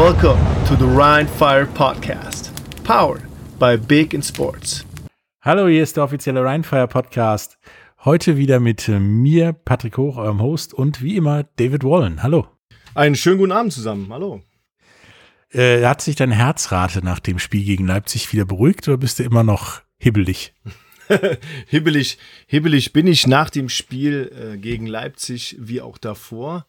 Welcome to the Rhine Fire Podcast, powered by Big in Sports. Hallo, hier ist der offizielle Rheinfire Podcast. Heute wieder mit mir, Patrick Hoch, eurem Host, und wie immer David Wallen. Hallo. Einen schönen guten Abend zusammen. Hallo. Äh, hat sich deine Herzrate nach dem Spiel gegen Leipzig wieder beruhigt oder bist du immer noch hibbelig? hibbelig, hibbelig bin ich nach dem Spiel äh, gegen Leipzig wie auch davor.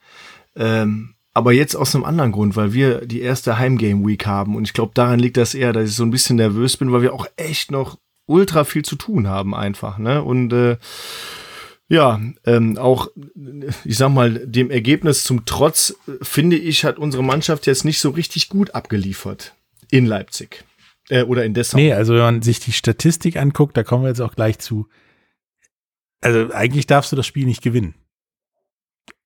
Ähm, aber jetzt aus einem anderen Grund, weil wir die erste Heimgame Week haben. Und ich glaube, daran liegt das eher, dass ich so ein bisschen nervös bin, weil wir auch echt noch ultra viel zu tun haben einfach. Ne? Und äh, ja, ähm, auch, ich sag mal, dem Ergebnis zum Trotz, finde ich, hat unsere Mannschaft jetzt nicht so richtig gut abgeliefert in Leipzig. Äh, oder in Dessau. Nee, also wenn man sich die Statistik anguckt, da kommen wir jetzt auch gleich zu. Also eigentlich darfst du das Spiel nicht gewinnen.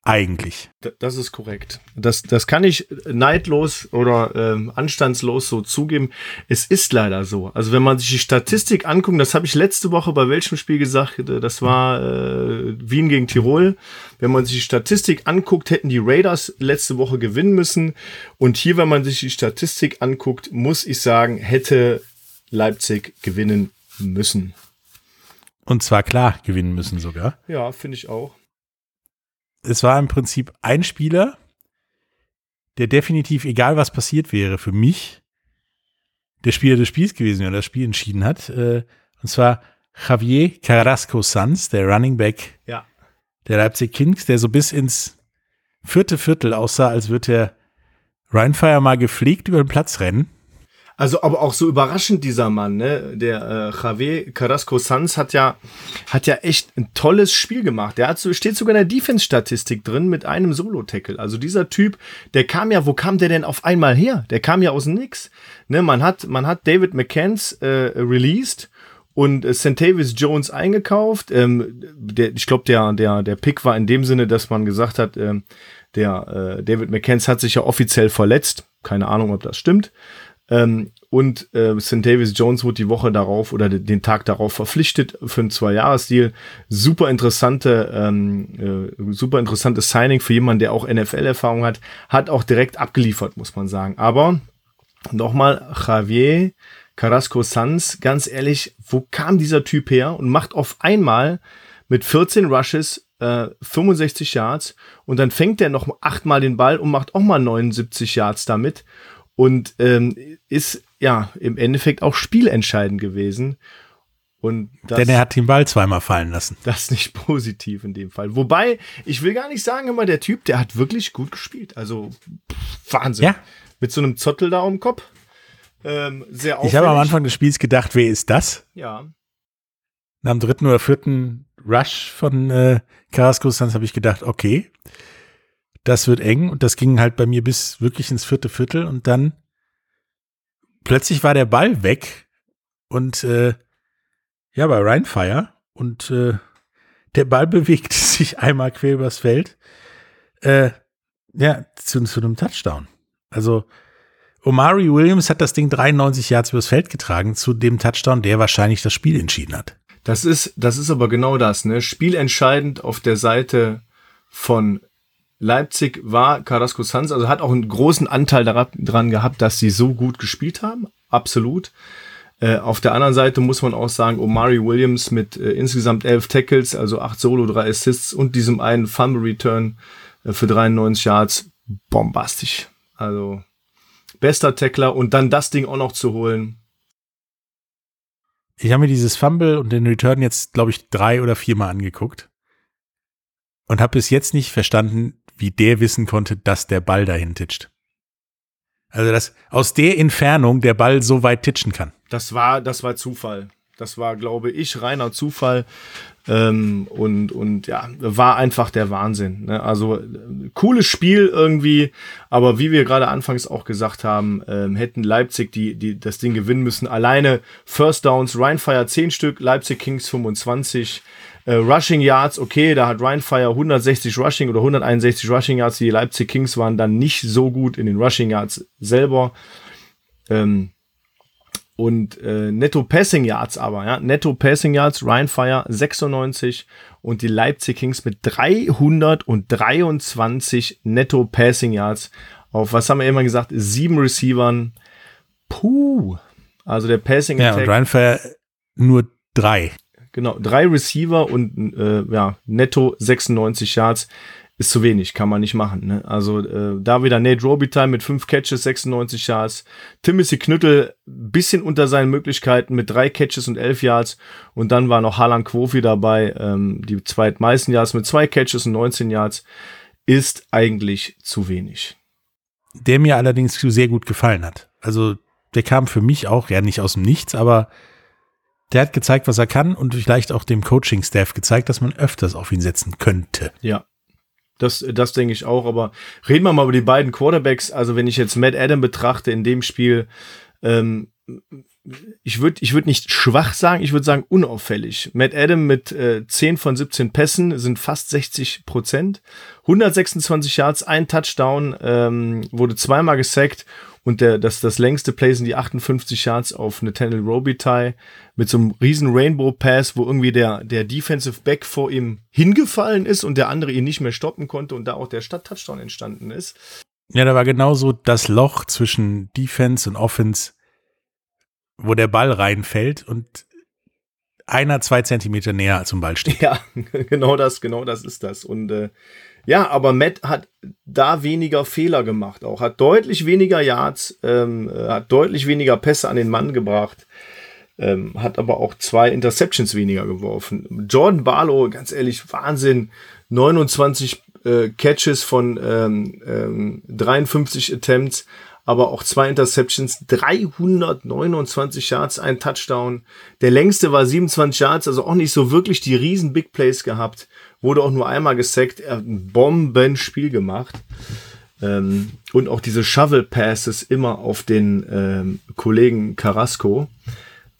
Eigentlich. Das ist korrekt. Das, das kann ich neidlos oder ähm, anstandslos so zugeben. Es ist leider so. Also wenn man sich die Statistik anguckt, das habe ich letzte Woche bei welchem Spiel gesagt, äh, das war äh, Wien gegen Tirol. Wenn man sich die Statistik anguckt, hätten die Raiders letzte Woche gewinnen müssen. Und hier, wenn man sich die Statistik anguckt, muss ich sagen, hätte Leipzig gewinnen müssen. Und zwar klar gewinnen müssen sogar. Ja, finde ich auch es war im Prinzip ein Spieler, der definitiv, egal was passiert wäre, für mich der Spieler des Spiels gewesen wäre, das Spiel entschieden hat. Äh, und zwar Javier Carrasco Sanz, der Running Back ja. der Leipzig Kings, der so bis ins vierte Viertel aussah, als würde er Rheinfire mal gepflegt über den Platz rennen. Also, aber auch so überraschend dieser Mann, ne? Der äh, Javier Carrasco Sanz hat ja, hat ja echt ein tolles Spiel gemacht. Der hat so, steht sogar in der Defense-Statistik drin mit einem Solo-Tackle. Also dieser Typ, der kam ja, wo kam der denn auf einmal her? Der kam ja aus dem Nix. Ne? Man hat, man hat David McCanns äh, released und äh, Centavis Jones eingekauft. Ähm, der, ich glaube, der, der, der Pick war in dem Sinne, dass man gesagt hat, ähm, der äh, David McCanns hat sich ja offiziell verletzt. Keine Ahnung, ob das stimmt. Ähm, und äh, St. Davis Jones wurde die Woche darauf oder den Tag darauf verpflichtet für einen Zwei-Jahres-Deal. Super interessante, ähm, äh, super interessantes Signing für jemanden, der auch NFL-Erfahrung hat. Hat auch direkt abgeliefert, muss man sagen. Aber nochmal, Javier Carrasco Sanz, ganz ehrlich, wo kam dieser Typ her und macht auf einmal mit 14 Rushes äh, 65 Yards und dann fängt er noch achtmal den Ball und macht auch mal 79 Yards damit und ähm, ist ja im Endeffekt auch spielentscheidend gewesen. Und das, Denn er hat den Ball zweimal fallen lassen. Das ist nicht positiv in dem Fall. Wobei, ich will gar nicht sagen, immer der Typ, der hat wirklich gut gespielt. Also pff, Wahnsinn. Ja. Mit so einem Zottel da um Kopf. Ähm, sehr auffällig. Ich habe am Anfang des Spiels gedacht, wer ist das? Ja. Nach dem dritten oder vierten Rush von äh, Carrasco Sanz habe ich gedacht, okay, das wird eng und das ging halt bei mir bis wirklich ins vierte Viertel und dann plötzlich war der Ball weg und äh, ja, bei Rheinfire und äh, der Ball bewegte sich einmal quer übers Feld äh, ja, zu, zu einem Touchdown. Also Omari Williams hat das Ding 93 Yards übers Feld getragen zu dem Touchdown, der wahrscheinlich das Spiel entschieden hat. Das ist, das ist aber genau das, ne? Spielentscheidend auf der Seite von Leipzig war Carrasco Sanz, also hat auch einen großen Anteil daran gehabt, dass sie so gut gespielt haben. Absolut. Äh, auf der anderen Seite muss man auch sagen, Omari Williams mit äh, insgesamt elf Tackles, also acht Solo, drei Assists und diesem einen Fumble Return äh, für 93 Yards, bombastisch. Also bester Tackler und dann das Ding auch noch zu holen. Ich habe mir dieses Fumble und den Return jetzt, glaube ich, drei oder viermal angeguckt und habe bis jetzt nicht verstanden, wie der wissen konnte, dass der Ball dahin titscht. Also, dass aus der Entfernung der Ball so weit titschen kann. Das war, das war Zufall. Das war, glaube ich, reiner Zufall. Ähm, und, und ja, war einfach der Wahnsinn. Ne? Also cooles Spiel irgendwie, aber wie wir gerade anfangs auch gesagt haben, ähm, hätten Leipzig die, die das Ding gewinnen müssen. Alleine First Downs, Rheinfire 10 Stück, Leipzig Kings 25. Äh, Rushing Yards, okay, da hat Ryan Fire 160 Rushing oder 161 Rushing Yards. Die Leipzig Kings waren dann nicht so gut in den Rushing Yards selber. Ähm, und äh, Netto Passing Yards aber, ja, Netto Passing Yards, Ryan Fire 96 und die Leipzig Kings mit 323 Netto Passing Yards auf, was haben wir immer gesagt, sieben Receivern. Puh. Also der Passing Ja, und Attack. Ryan Fire nur drei. Genau, drei Receiver und äh, ja, netto 96 Yards ist zu wenig, kann man nicht machen. Ne? Also äh, da wieder Nate Robitaille mit fünf Catches, 96 Yards. Timothy Knüttel bisschen unter seinen Möglichkeiten mit drei Catches und 11 Yards. Und dann war noch Harlan Quofi dabei, ähm, die zweitmeisten Yards mit zwei Catches und 19 Yards. Ist eigentlich zu wenig. Der mir allerdings sehr gut gefallen hat. Also der kam für mich auch, ja nicht aus dem Nichts, aber der hat gezeigt, was er kann und vielleicht auch dem Coaching-Staff gezeigt, dass man öfters auf ihn setzen könnte. Ja. Das, das denke ich auch, aber reden wir mal über die beiden Quarterbacks. Also wenn ich jetzt Matt Adam betrachte in dem Spiel, ähm, ich würde ich würd nicht schwach sagen, ich würde sagen unauffällig. Matt Adam mit äh, 10 von 17 Pässen sind fast 60 Prozent. 126 Yards, ein Touchdown, ähm, wurde zweimal gesackt und der, das, das längste Play sind die 58 Yards auf Nathaniel Robitaille mit so einem riesen Rainbow Pass, wo irgendwie der, der Defensive Back vor ihm hingefallen ist und der andere ihn nicht mehr stoppen konnte und da auch der Stadt-Touchdown entstanden ist. Ja, da war genauso das Loch zwischen Defense und Offense, wo der Ball reinfällt und einer zwei Zentimeter näher zum Ball steht. Ja, genau das, genau das ist das. Und äh, ja, aber Matt hat da weniger Fehler gemacht auch, hat deutlich weniger Yards, ähm, äh, hat deutlich weniger Pässe an den Mann gebracht, ähm, hat aber auch zwei Interceptions weniger geworfen. Jordan Barlow, ganz ehrlich, Wahnsinn, 29 äh, Catches von ähm, ähm, 53 Attempts, aber auch zwei Interceptions, 329 Yards, ein Touchdown. Der längste war 27 Yards, also auch nicht so wirklich die riesen Big Plays gehabt. Wurde auch nur einmal gesackt, er hat ein Bombenspiel gemacht. Ähm, und auch diese Shovel Passes immer auf den ähm, Kollegen Carrasco.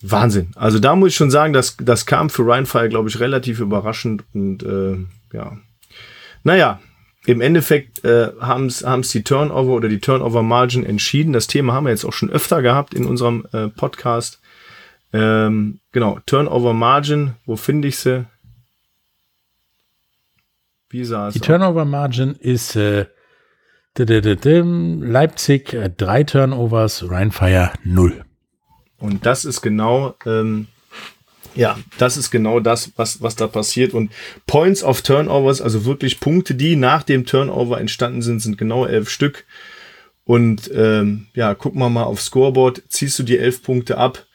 Wahnsinn. Also da muss ich schon sagen, das, das kam für Ryan Fire, glaube ich, relativ überraschend und äh, ja. Naja, im Endeffekt äh, haben es die Turnover oder die Turnover Margin entschieden. Das Thema haben wir jetzt auch schon öfter gehabt in unserem äh, Podcast. Ähm, genau, Turnover Margin, wo finde ich sie? Wie sah es Die? Turnover Margin ist äh, Leipzig äh, drei Turnovers, Ryan Fire null. Und das ist genau, ähm, ja, das ist genau das, was, was da passiert. Und Points of Turnovers, also wirklich Punkte, die nach dem Turnover entstanden sind, sind genau elf Stück. Und ähm, ja, gucken wir mal aufs Scoreboard. Ziehst du die elf Punkte ab,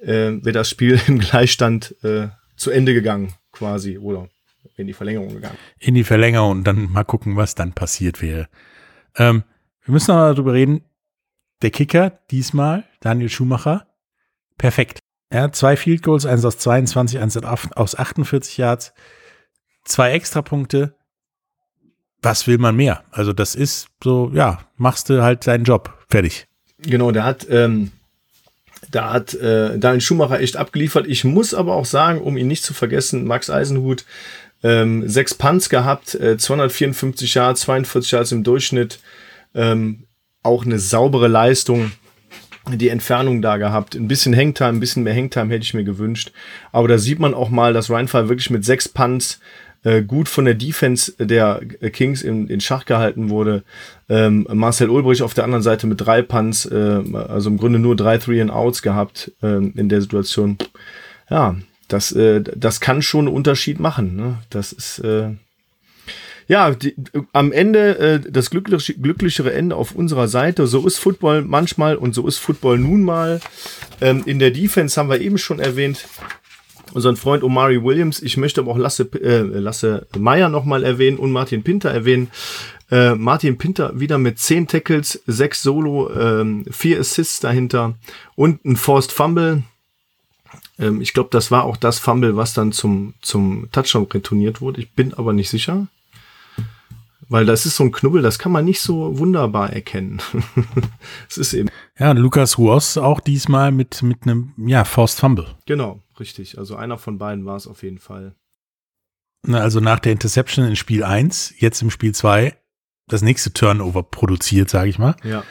äh, wäre das Spiel im Gleichstand äh, zu Ende gegangen, quasi, oder in die Verlängerung gegangen. in die Verlängerung und dann mal gucken, was dann passiert wäre. Ähm, wir müssen noch mal darüber reden. Der Kicker diesmal, Daniel Schumacher, perfekt. Er hat zwei Field Goals, eins aus 22, eins aus 48 Yards, zwei Extrapunkte. Was will man mehr? Also das ist so, ja, machst du halt deinen Job. Fertig. Genau, der hat, ähm, da hat äh, Daniel Schumacher echt abgeliefert. Ich muss aber auch sagen, um ihn nicht zu vergessen, Max Eisenhut, ähm, sechs Punts gehabt, äh, 254 Yards, 42 Yards im Durchschnitt. Ähm, auch eine saubere Leistung. Die Entfernung da gehabt. Ein bisschen Hangtime, ein bisschen mehr Hangtime hätte ich mir gewünscht. Aber da sieht man auch mal, dass Rheinfall wirklich mit sechs Punts äh, gut von der Defense der Kings in, in Schach gehalten wurde. Ähm, Marcel Ulbrich auf der anderen Seite mit drei Punts, äh, also im Grunde nur drei Three and Outs gehabt ähm, in der Situation. Ja, das, äh, das kann schon einen Unterschied machen. Ne? Das ist äh, ja die, am Ende äh, das glücklich, glücklichere Ende auf unserer Seite. So ist Football manchmal und so ist Football nun mal. Ähm, in der Defense haben wir eben schon erwähnt, unseren Freund Omari Williams. Ich möchte aber auch Lasse, äh, Lasse Meyer nochmal erwähnen und Martin Pinter erwähnen. Äh, Martin Pinter wieder mit 10 Tackles, 6 Solo, ähm, 4 Assists dahinter und ein Forced Fumble. Ähm, ich glaube, das war auch das Fumble, was dann zum, zum Touchdown retourniert wurde. Ich bin aber nicht sicher. Weil das ist so ein Knubbel, das kann man nicht so wunderbar erkennen. Es ist eben. Ja, und Lukas Ruos auch diesmal mit, mit einem, ja, Forced Fumble. Genau, richtig. Also einer von beiden war es auf jeden Fall. Na, Also nach der Interception in Spiel 1, jetzt im Spiel 2, das nächste Turnover produziert, sage ich mal. Ja.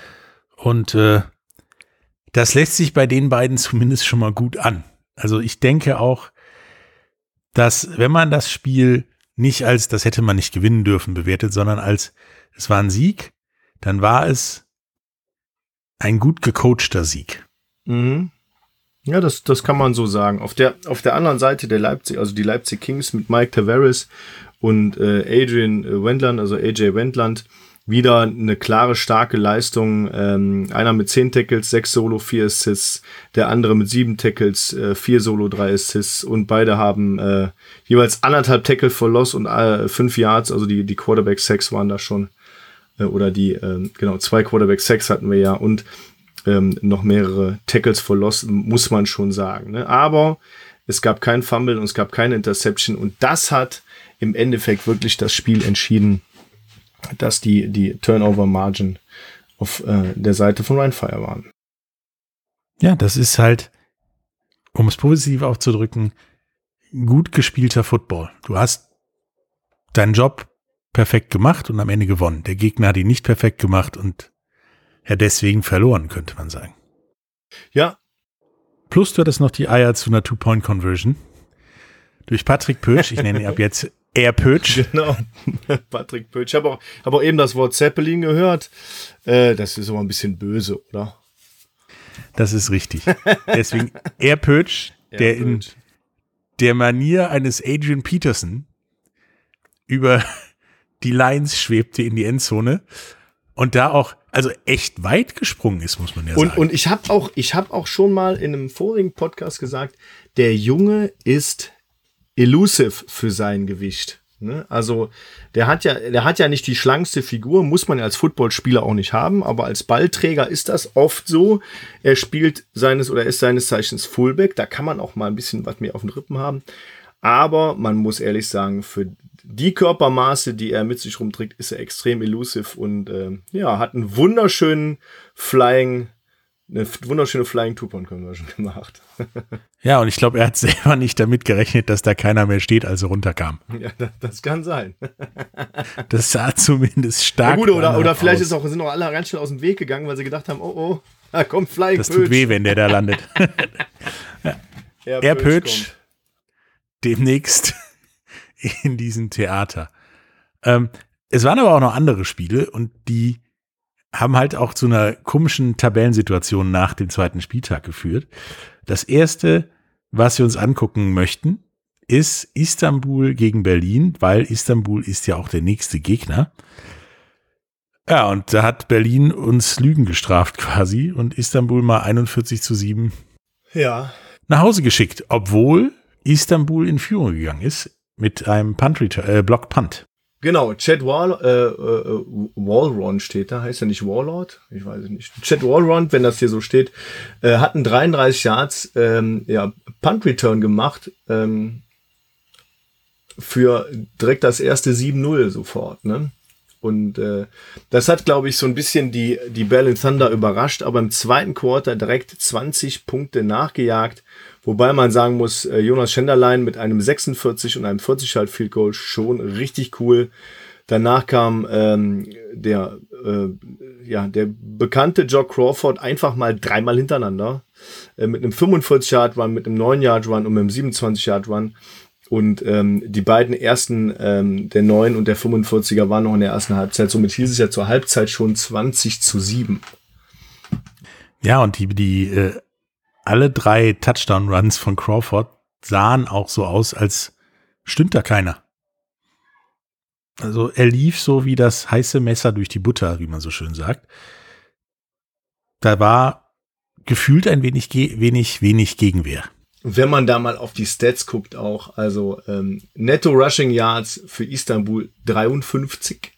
Und äh, das lässt sich bei den beiden zumindest schon mal gut an. Also ich denke auch, dass wenn man das Spiel nicht als, das hätte man nicht gewinnen dürfen, bewertet, sondern als, es war ein Sieg, dann war es ein gut gecoachter Sieg. Mhm. Ja, das, das kann man so sagen. Auf der, auf der anderen Seite der Leipzig, also die Leipzig Kings mit Mike Tavares und äh, Adrian Wendland, also AJ Wendland, wieder eine klare, starke Leistung. Ähm, einer mit zehn Tackles, sechs Solo, vier Assists. Der andere mit sieben Tackles, äh, vier Solo, drei Assists. Und beide haben äh, jeweils anderthalb Tackle for Loss und äh, fünf Yards. Also die, die Quarterback Sacks waren da schon. Äh, oder die, äh, genau, zwei Quarterback Sacks hatten wir ja. Und ähm, noch mehrere Tackles for Loss, muss man schon sagen. Ne? Aber es gab kein Fumble und es gab keine Interception. Und das hat im Endeffekt wirklich das Spiel entschieden dass die, die Turnover-Margin auf äh, der Seite von Rheinfire waren. Ja, das ist halt, um es positiv auszudrücken, gut gespielter Football. Du hast deinen Job perfekt gemacht und am Ende gewonnen. Der Gegner hat ihn nicht perfekt gemacht und ja deswegen verloren, könnte man sagen. Ja. Plus du hattest noch die Eier zu einer Two-Point-Conversion. Durch Patrick Pösch, ich nenne ihn ab jetzt Air Pötsch. Genau, Patrick Pötsch. Ich habe auch, hab auch eben das Wort Zeppelin gehört. Äh, das ist aber ein bisschen böse, oder? Das ist richtig. Deswegen Air Pötsch, der in der Manier eines Adrian Peterson über die Lines schwebte in die Endzone und da auch also echt weit gesprungen ist, muss man ja und, sagen. Und ich habe auch ich habe auch schon mal in einem vorigen Podcast gesagt, der Junge ist elusive für sein Gewicht. Ne? Also der hat ja, der hat ja nicht die schlankste Figur, muss man ja als Footballspieler auch nicht haben, aber als Ballträger ist das oft so. Er spielt seines oder ist seines Zeichens Fullback, da kann man auch mal ein bisschen was mehr auf den Rippen haben. Aber man muss ehrlich sagen, für die Körpermaße, die er mit sich rumträgt, ist er extrem elusive und äh, ja, hat einen wunderschönen Flying eine wunderschöne Flying Two-Point-Conversion gemacht. ja, und ich glaube, er hat selber nicht damit gerechnet, dass da keiner mehr steht, als er runterkam. Ja, das kann sein. das sah zumindest stark ja, gut, oder, oder vielleicht ist auch, sind auch alle ganz schnell aus dem Weg gegangen, weil sie gedacht haben, oh oh, da kommt Flying Das Pötsch. tut weh, wenn der da landet. ja. Er, er Pötsch demnächst in diesem Theater. Ähm, es waren aber auch noch andere Spiele und die haben halt auch zu einer komischen Tabellensituation nach dem zweiten Spieltag geführt. Das erste, was wir uns angucken möchten, ist Istanbul gegen Berlin, weil Istanbul ist ja auch der nächste Gegner. Ja, und da hat Berlin uns Lügen gestraft quasi und Istanbul mal 41 zu 7 ja. nach Hause geschickt, obwohl Istanbul in Führung gegangen ist mit einem Punt äh, Block Punt. Genau, Chad Wall, äh, äh, Wallron steht da, heißt er nicht Warlord? Ich weiß es nicht. Chad Wallron, wenn das hier so steht, äh, hat einen 33 Yards ähm, ja, Punt Return gemacht ähm, für direkt das erste 7-0 sofort. Ne? Und äh, das hat, glaube ich, so ein bisschen die, die Berlin Thunder überrascht, aber im zweiten Quarter direkt 20 Punkte nachgejagt. Wobei man sagen muss, äh, Jonas Schenderlein mit einem 46 und einem 40 halt Field Goal schon richtig cool. Danach kam ähm, der, äh, ja, der bekannte Jock Crawford einfach mal dreimal hintereinander. Äh, mit einem 45 Yard Run, mit einem 9 Yard Run und mit einem 27 Yard Run. Und ähm, die beiden ersten, ähm, der 9 und der 45er, waren noch in der ersten Halbzeit. Somit hieß es ja zur Halbzeit schon 20 zu 7. Ja, und die, die äh, alle drei Touchdown-Runs von Crawford sahen auch so aus, als stimmt da keiner. Also er lief so wie das heiße Messer durch die Butter, wie man so schön sagt. Da war gefühlt ein wenig, wenig, wenig Gegenwehr. Wenn man da mal auf die Stats guckt auch, also ähm, Netto Rushing Yards für Istanbul 53,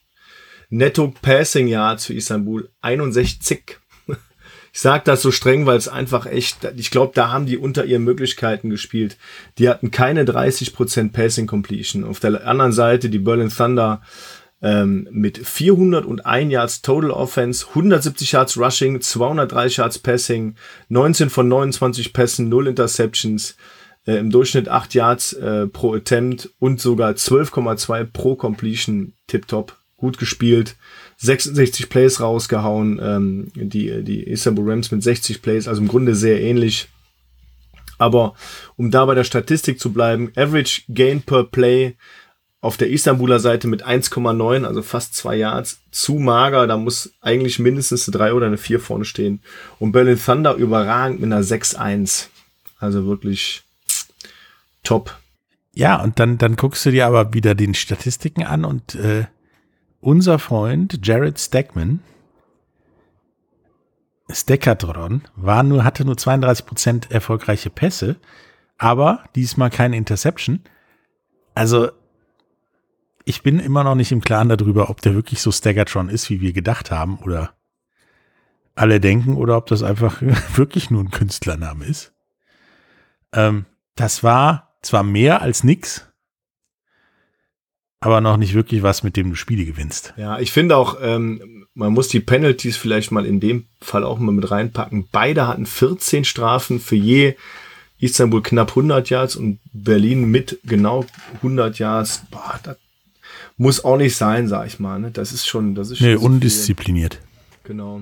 Netto Passing Yards für Istanbul 61, ich sage das so streng, weil es einfach echt, ich glaube, da haben die unter ihren Möglichkeiten gespielt. Die hatten keine 30% Passing Completion. Auf der anderen Seite die Berlin Thunder ähm, mit 401 Yards Total Offense, 170 Yards Rushing, 230 Yards Passing, 19 von 29 Pässen, 0 Interceptions, äh, im Durchschnitt 8 Yards äh, pro Attempt und sogar 12,2 pro Completion. Tipptopp, gut gespielt. 66 Plays rausgehauen, ähm, die, die Istanbul Rams mit 60 Plays, also im Grunde sehr ähnlich. Aber um da bei der Statistik zu bleiben, Average Gain per Play auf der Istanbuler Seite mit 1,9, also fast zwei Yards, zu mager. Da muss eigentlich mindestens eine 3 oder eine 4 vorne stehen. Und Berlin Thunder überragend mit einer 6-1. Also wirklich top. Ja, und dann, dann guckst du dir aber wieder den Statistiken an und äh, unser Freund Jared Stackman, Steckatron, war nur, hatte nur 32% erfolgreiche Pässe, aber diesmal keine Interception. Also ich bin immer noch nicht im Klaren darüber, ob der wirklich so Staggertron ist, wie wir gedacht haben oder alle denken oder ob das einfach wirklich nur ein Künstlername ist. Ähm, das war zwar mehr als nix, aber noch nicht wirklich was, mit dem du Spiele gewinnst. Ja, ich finde auch, ähm, man muss die Penalties vielleicht mal in dem Fall auch mal mit reinpacken. Beide hatten 14 Strafen für je Istanbul knapp 100 Yards und Berlin mit genau 100 Yards. Boah, das muss auch nicht sein, sag ich mal. Ne? Das ist schon, das ist schon. Nee, so undiszipliniert. Viel. Genau.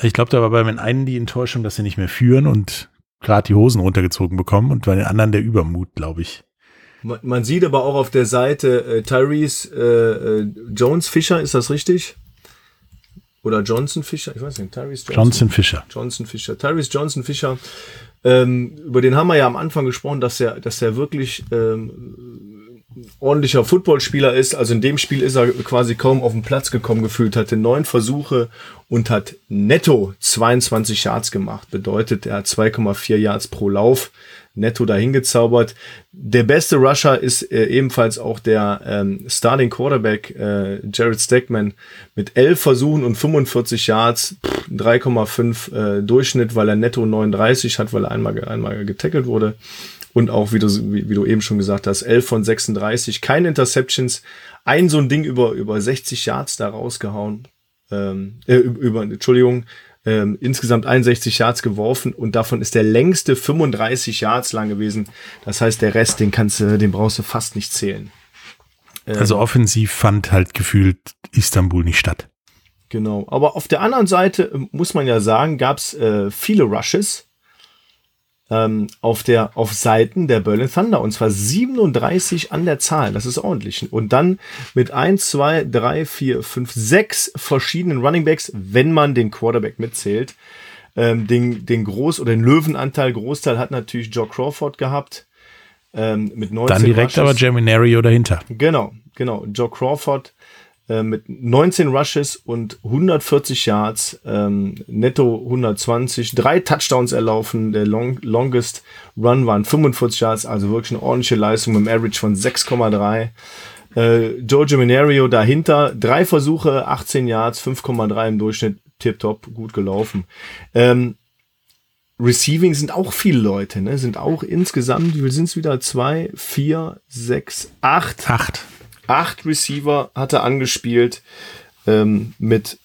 Ich glaube, da war bei den einen die Enttäuschung, dass sie nicht mehr führen und gerade die Hosen runtergezogen bekommen und bei den anderen der Übermut, glaube ich. Man, man, sieht aber auch auf der Seite äh, Tyrese äh, äh, Jones Fischer, ist das richtig? Oder Johnson Fischer? Ich weiß nicht, Tyrese Johnson. Johnson Fischer. Johnson Fischer. Tyrese Johnson Fischer. Ähm, über den haben wir ja am Anfang gesprochen, dass er, dass er wirklich ähm, ordentlicher Footballspieler ist. Also in dem Spiel ist er quasi kaum auf den Platz gekommen gefühlt, hatte neun Versuche und hat netto 22 Yards gemacht. Bedeutet, er hat 2,4 Yards pro Lauf netto dahin gezaubert. Der beste Rusher ist äh, ebenfalls auch der ähm, Starting Quarterback äh, Jared Stackman mit 11 Versuchen und 45 Yards, 3,5 äh, Durchschnitt, weil er netto 39 hat, weil er einmal, einmal getackelt wurde. Und auch, wie du, wie, wie du eben schon gesagt hast, 11 von 36, keine Interceptions, ein so ein Ding über, über 60 Yards da rausgehauen. Ähm, äh, über, Entschuldigung, ähm, insgesamt 61 Yards geworfen und davon ist der längste 35 Yards lang gewesen. Das heißt, der Rest, den kannst du, den brauchst du fast nicht zählen. Ähm, also offensiv fand halt gefühlt Istanbul nicht statt. Genau. Aber auf der anderen Seite ähm, muss man ja sagen, gab es äh, viele Rushes ähm, auf der auf Seiten der Berlin Thunder und zwar 37 an der Zahl. Das ist ordentlich. Und dann mit 1, 2, 3, 4, 5, 6 verschiedenen Running Backs, wenn man den Quarterback mitzählt. Ähm, den, den Groß- oder den Löwenanteil, Großteil hat natürlich Joe Crawford gehabt. Ähm, mit 19 Dann direkt Rushes. aber Geminario dahinter. Genau, genau. Joe Crawford äh, mit 19 Rushes und 140 Yards, ähm, netto 120, drei Touchdowns erlaufen. Der long, longest Run waren 45 Yards, also wirklich eine ordentliche Leistung mit einem Average von 6,3. Äh, Giorgio Minario dahinter, drei Versuche, 18 Yards, 5,3 im Durchschnitt, tipptopp, gut gelaufen. Ähm, Receiving sind auch viele Leute, ne? Sind auch insgesamt, wie sind es wieder? Zwei, vier, sechs, acht. Acht acht Receiver hat er angespielt ähm, mit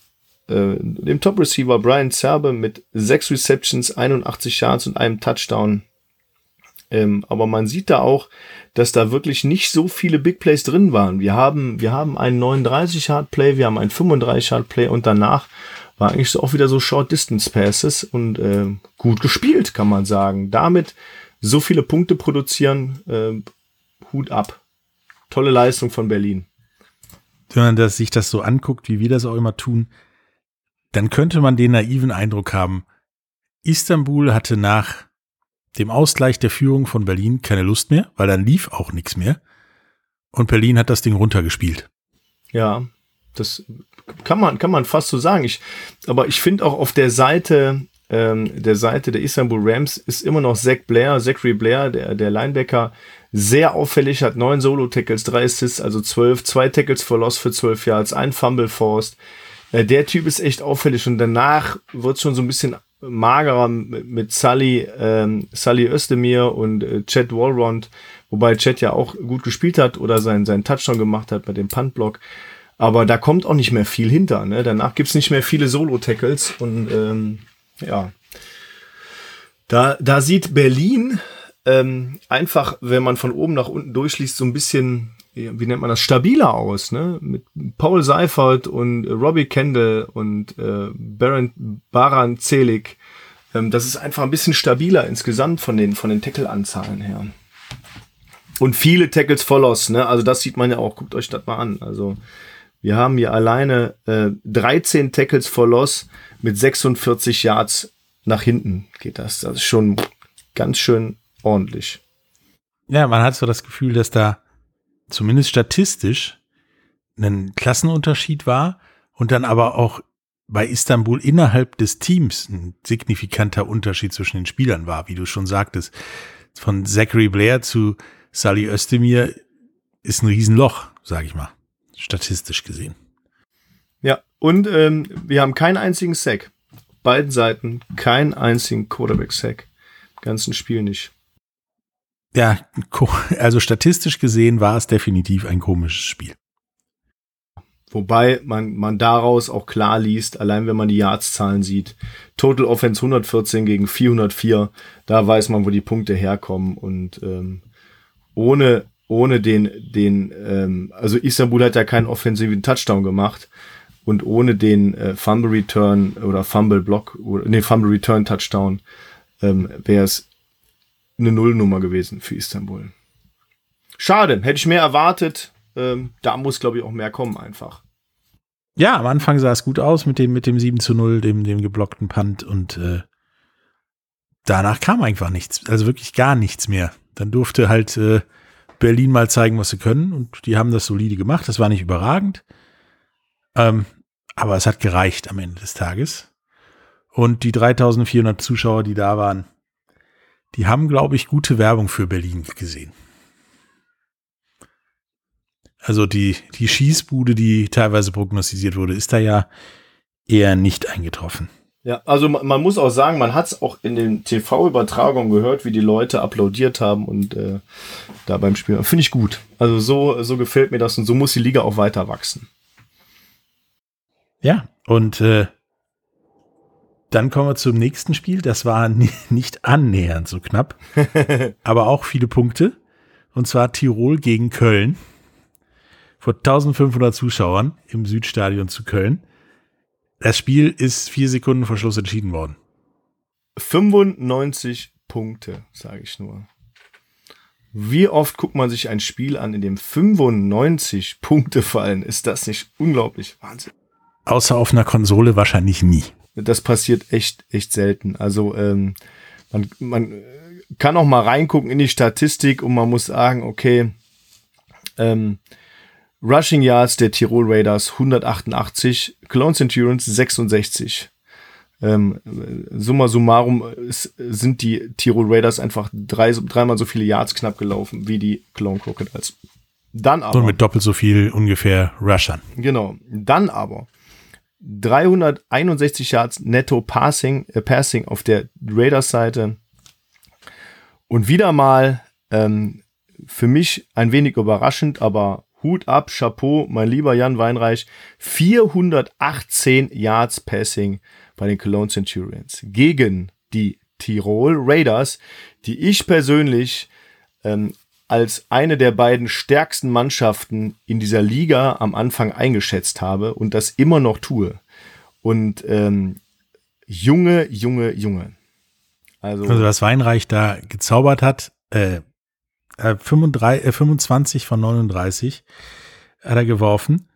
äh, dem Top Receiver Brian Zerbe mit sechs Receptions, 81 Yards und einem Touchdown. Ähm, aber man sieht da auch, dass da wirklich nicht so viele Big Plays drin waren. Wir haben, wir haben einen 39 Yard Play, wir haben einen 35 Yard Play und danach war eigentlich so auch wieder so Short Distance Passes und äh, gut gespielt, kann man sagen. Damit so viele Punkte produzieren, äh, Hut ab tolle Leistung von Berlin. Wenn man das, sich das so anguckt, wie wir das auch immer tun, dann könnte man den naiven Eindruck haben, Istanbul hatte nach dem Ausgleich der Führung von Berlin keine Lust mehr, weil dann lief auch nichts mehr. Und Berlin hat das Ding runtergespielt. Ja, das kann man, kann man fast so sagen. Ich, aber ich finde auch auf der Seite, ähm, der Seite der Istanbul Rams ist immer noch Zach Blair, Zachary Blair, der, der Linebacker, sehr auffällig, hat neun Solo-Tackles, drei Assists, also zwölf, zwei Tackles for Loss für zwölf Yards, ein Fumble Forced. Äh, der Typ ist echt auffällig und danach wird schon so ein bisschen magerer mit, Sully, ähm, Sully Özdemir und äh, Chad Walrond, wobei Chad ja auch gut gespielt hat oder seinen, seinen Touchdown gemacht hat bei dem Puntblock. Aber da kommt auch nicht mehr viel hinter. Ne? Danach gibt's nicht mehr viele Solo-Tackles und ähm, ja. Da, da sieht Berlin ähm, einfach, wenn man von oben nach unten durchliest, so ein bisschen, wie nennt man das, stabiler aus, ne? Mit Paul Seifert und Robbie Kendall und äh, Baron, Baran Zelig. Ähm, das ist einfach ein bisschen stabiler insgesamt von den, von den Tackle-Anzahlen her. Und viele Tackles for Loss, ne? Also das sieht man ja auch. Guckt euch das mal an. Also wir haben hier alleine äh, 13 Tackles for Loss mit 46 Yards nach hinten geht das. Das ist schon ganz schön ordentlich. Ja, man hat so das Gefühl, dass da zumindest statistisch ein Klassenunterschied war und dann aber auch bei Istanbul innerhalb des Teams ein signifikanter Unterschied zwischen den Spielern war, wie du schon sagtest. Von Zachary Blair zu Sally Özdemir ist ein Riesenloch, sage ich mal, statistisch gesehen. Ja, und ähm, wir haben keinen einzigen Sack. Beiden Seiten keinen einzigen Quarterback-Sack. Ganzen Spiel nicht. Ja, also statistisch gesehen war es definitiv ein komisches Spiel. Wobei man, man daraus auch klar liest, allein wenn man die Yards-Zahlen sieht. Total Offense 114 gegen 404, da weiß man, wo die Punkte herkommen. Und ähm, ohne, ohne den, den ähm, also Istanbul hat ja keinen offensiven Touchdown gemacht. Und ohne den äh, Fumble Return oder Fumble Block, oder nee, Fumble Return Touchdown, ähm, wäre es eine Nullnummer gewesen für Istanbul. Schade, hätte ich mehr erwartet. Ähm, da muss, glaube ich, auch mehr kommen einfach. Ja, am Anfang sah es gut aus mit dem, mit dem 7 zu 0, dem, dem geblockten Punt und äh, danach kam einfach nichts, also wirklich gar nichts mehr. Dann durfte halt äh, Berlin mal zeigen, was sie können und die haben das solide gemacht. Das war nicht überragend, ähm, aber es hat gereicht am Ende des Tages. Und die 3400 Zuschauer, die da waren, die haben, glaube ich, gute Werbung für Berlin gesehen. Also die, die Schießbude, die teilweise prognostiziert wurde, ist da ja eher nicht eingetroffen. Ja, also man, man muss auch sagen, man hat es auch in den TV-Übertragungen gehört, wie die Leute applaudiert haben und äh, da beim Spiel. Finde ich gut. Also so, so gefällt mir das und so muss die Liga auch weiter wachsen. Ja, und äh, dann kommen wir zum nächsten Spiel. Das war nicht annähernd so knapp, aber auch viele Punkte. Und zwar Tirol gegen Köln. Vor 1500 Zuschauern im Südstadion zu Köln. Das Spiel ist vier Sekunden vor Schluss entschieden worden. 95 Punkte, sage ich nur. Wie oft guckt man sich ein Spiel an, in dem 95 Punkte fallen? Ist das nicht unglaublich? Wahnsinn. Außer auf einer Konsole wahrscheinlich nie. Das passiert echt, echt selten. Also ähm, man, man kann auch mal reingucken in die Statistik und man muss sagen, okay, ähm, Rushing Yards der Tirol Raiders 188, Clone Centurions 66. Ähm, summa summarum ist, sind die Tirol Raiders einfach drei, dreimal so viele Yards knapp gelaufen wie die Clone Crocodiles. Dann aber. Und mit doppelt so viel ungefähr Rushern. Genau. Dann aber 361 Yards netto Passing, äh, Passing auf der Raiders-Seite. Und wieder mal ähm, für mich ein wenig überraschend, aber Hut ab, Chapeau, mein lieber Jan Weinreich. 418 Yards Passing bei den Cologne Centurions gegen die Tirol Raiders, die ich persönlich ähm, als eine der beiden stärksten Mannschaften in dieser Liga am Anfang eingeschätzt habe und das immer noch tue. Und ähm, Junge, Junge, Junge. Also, also was Weinreich da gezaubert hat, äh, 35, äh, 25 von 39 hat er geworfen.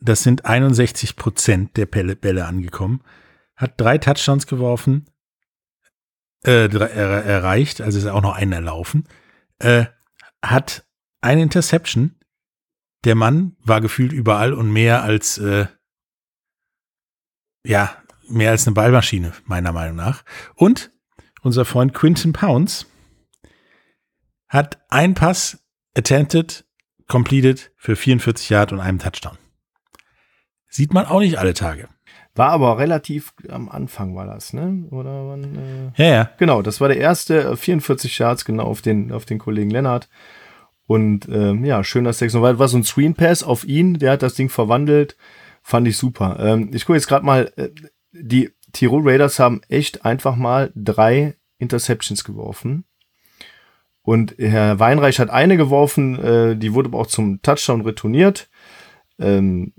Das sind 61 Prozent der Bälle, angekommen. Hat drei Touchdowns geworfen, äh, er, erreicht, also ist auch noch einer erlaufen. Äh, hat eine Interception. Der Mann war gefühlt überall und mehr als, äh, ja, mehr als eine Ballmaschine, meiner Meinung nach. Und unser Freund Quinton Pounds hat ein Pass attempted, completed für 44 Yard und einem Touchdown. Sieht man auch nicht alle Tage. War aber relativ am Anfang war das, ne? Oder wann? Äh ja, ja. Genau, das war der erste 44 äh, Yards genau auf den auf den Kollegen Lennart. Und ähm, ja, schöner Sex. Weil war so ein Screen Pass auf ihn, der hat das Ding verwandelt, fand ich super. Ähm, ich gucke jetzt gerade mal, äh, die Tirol Raiders haben echt einfach mal drei Interceptions geworfen. Und Herr Weinreich hat eine geworfen, äh, die wurde aber auch zum Touchdown retourniert. Ähm,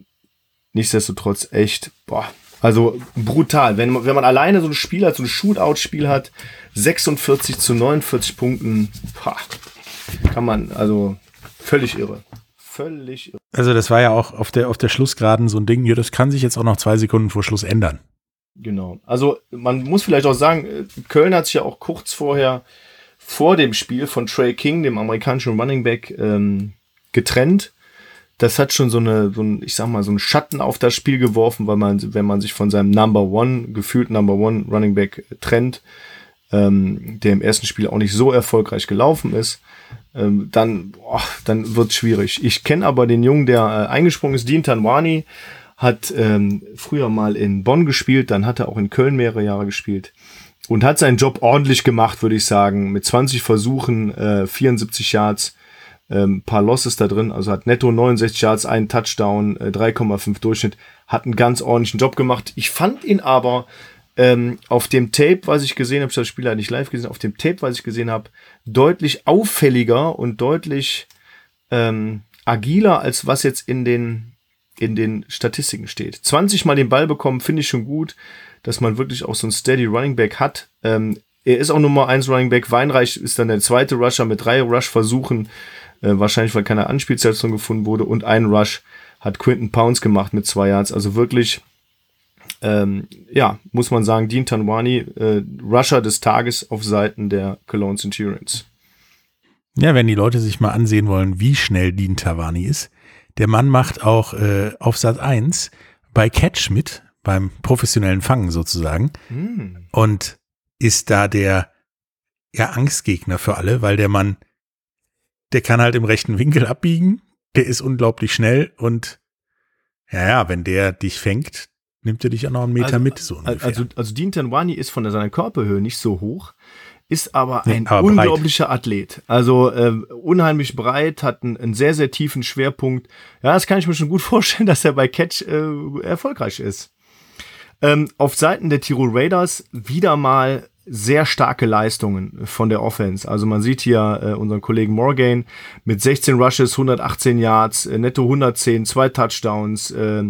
nichtsdestotrotz echt, boah, also brutal. Wenn, wenn man alleine so ein Spiel hat, so ein Shootout-Spiel hat, 46 zu 49 Punkten, boah. kann man, also völlig irre. Völlig irre. Also das war ja auch auf der, auf der Schlussgeraden so ein Ding, ja, das kann sich jetzt auch noch zwei Sekunden vor Schluss ändern. Genau. Also man muss vielleicht auch sagen, äh, Köln hat sich ja auch kurz vorher vor dem Spiel von Trey King, dem amerikanischen Running Back, ähm, getrennt. Das hat schon so eine, so ein, ich sag mal, so einen Schatten auf das Spiel geworfen, weil man, wenn man sich von seinem Number One, gefühlt Number One Running Back trennt, ähm, der im ersten Spiel auch nicht so erfolgreich gelaufen ist, ähm, dann, boah, dann wird schwierig. Ich kenne aber den Jungen, der äh, eingesprungen ist, Dean Tanwani, hat ähm, früher mal in Bonn gespielt, dann hat er auch in Köln mehrere Jahre gespielt und hat seinen Job ordentlich gemacht, würde ich sagen, mit 20 Versuchen, äh, 74 Yards, ähm, paar Losses da drin, also hat netto 69 Yards, einen Touchdown, äh, 3,5 Durchschnitt, hat einen ganz ordentlichen Job gemacht. Ich fand ihn aber ähm, auf dem Tape, was ich gesehen habe, ich das Spiel halt nicht live gesehen, auf dem Tape, was ich gesehen habe, deutlich auffälliger und deutlich ähm, agiler, als was jetzt in den, in den Statistiken steht. 20 Mal den Ball bekommen, finde ich schon gut, dass man wirklich auch so ein Steady Running Back hat. Ähm, er ist auch Nummer 1 Running Back. Weinreich ist dann der zweite Rusher mit drei Rush-Versuchen. Äh, wahrscheinlich, weil keine Anspielstation gefunden wurde. Und ein Rush hat Quinton Pounds gemacht mit zwei Yards. Also wirklich ähm, ja, muss man sagen, Dean Tanwani, äh, Rusher des Tages auf Seiten der Cologne Centurions. Ja, wenn die Leute sich mal ansehen wollen, wie schnell Dean Tanwani ist. Der Mann macht auch äh, auf Sat 1 bei Catch mit, beim professionellen Fangen sozusagen. Mm. Und ist da der ja, Angstgegner für alle, weil der Mann, der kann halt im rechten Winkel abbiegen, der ist unglaublich schnell und ja, ja, wenn der dich fängt, nimmt er dich auch noch einen Meter also, mit. So ungefähr. also, also Dean Tanwani ist von seiner Körperhöhe nicht so hoch, ist aber ein nee, aber unglaublicher breit. Athlet. Also äh, unheimlich breit, hat einen, einen, sehr, sehr tiefen Schwerpunkt. Ja, das kann ich mir schon gut vorstellen, dass er bei Catch äh, erfolgreich ist. Ähm, auf Seiten der Tirol Raiders wieder mal sehr starke Leistungen von der Offense. Also man sieht hier äh, unseren Kollegen Morgan mit 16 Rushes, 118 Yards, äh, netto 110, zwei Touchdowns, äh,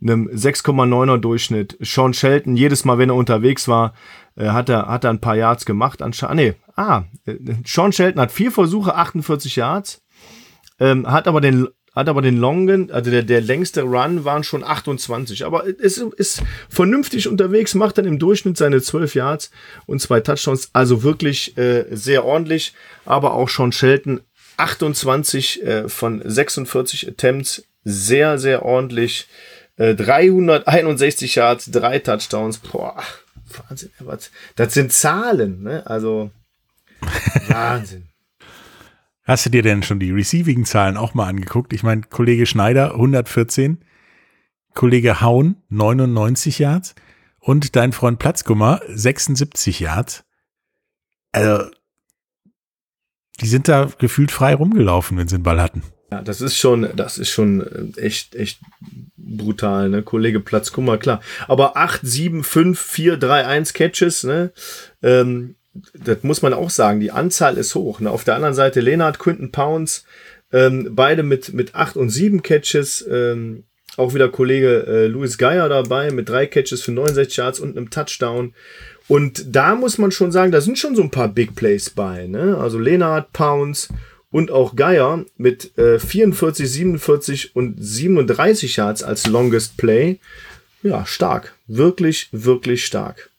einem 6,9er Durchschnitt. Sean Shelton, jedes Mal, wenn er unterwegs war, äh, hat, er, hat er ein paar Yards gemacht. Anscheinend, nee, ah, äh, Sean Shelton hat vier Versuche, 48 Yards, ähm, hat aber den hat aber den longen, also der, der längste Run waren schon 28. Aber es ist vernünftig unterwegs, macht dann im Durchschnitt seine 12 Yards und zwei Touchdowns. Also wirklich äh, sehr ordentlich. Aber auch schon Shelton 28 äh, von 46 Attempts. Sehr, sehr ordentlich. 361 äh, Yards, drei Touchdowns. Boah, Wahnsinn. Das sind Zahlen, ne? Also Wahnsinn. Hast du dir denn schon die Receiving-Zahlen auch mal angeguckt? Ich meine, Kollege Schneider 114, Kollege Haun 99 Yards und dein Freund Platzkummer 76 Yards. Also, die sind da gefühlt frei rumgelaufen, wenn sie den Ball hatten. Ja, das ist schon, das ist schon äh, echt, echt brutal, ne? Kollege Platzkummer, klar. Aber 8, 7, 5, 4, 3, 1 Catches, ne? Ähm, das muss man auch sagen, die Anzahl ist hoch. Ne? Auf der anderen Seite Leonard, Quinton Pounds, ähm, beide mit, mit 8 und 7 Catches. Ähm, auch wieder Kollege äh, Louis Geier dabei mit drei Catches für 69 Yards und einem Touchdown. Und da muss man schon sagen, da sind schon so ein paar Big Plays bei. Ne? Also Leonard, Pounds und auch Geier mit äh, 44, 47 und 37 Yards als Longest Play. Ja, stark. Wirklich, wirklich stark.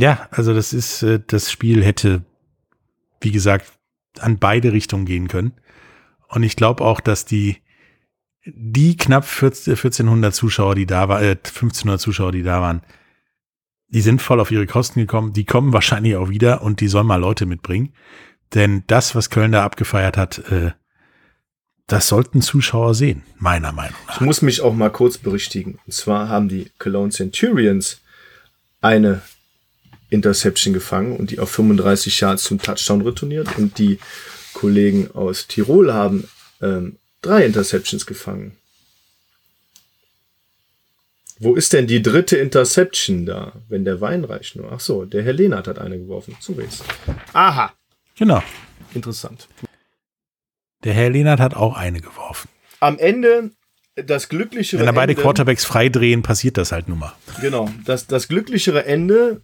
Ja, also das ist, äh, das Spiel hätte, wie gesagt, an beide Richtungen gehen können. Und ich glaube auch, dass die, die knapp 1400 Zuschauer, die da waren, äh, 1500 Zuschauer, die da waren, die sind voll auf ihre Kosten gekommen. Die kommen wahrscheinlich auch wieder und die sollen mal Leute mitbringen. Denn das, was Köln da abgefeiert hat, äh, das sollten Zuschauer sehen, meiner Meinung nach. Ich muss mich auch mal kurz berichtigen. Und zwar haben die Cologne Centurions eine Interception gefangen und die auf 35 Yards zum Touchdown retourniert. Und die Kollegen aus Tirol haben ähm, drei Interceptions gefangen. Wo ist denn die dritte Interception da, wenn der Wein reicht nur? Ach so, der Herr Lehnert hat eine geworfen. Zu Rechts. Aha. Genau. Interessant. Der Herr Lehnert hat auch eine geworfen. Am Ende das glücklichere Wenn da beide Ende, Quarterbacks freidrehen, passiert das halt nun mal. Genau. Das, das glücklichere Ende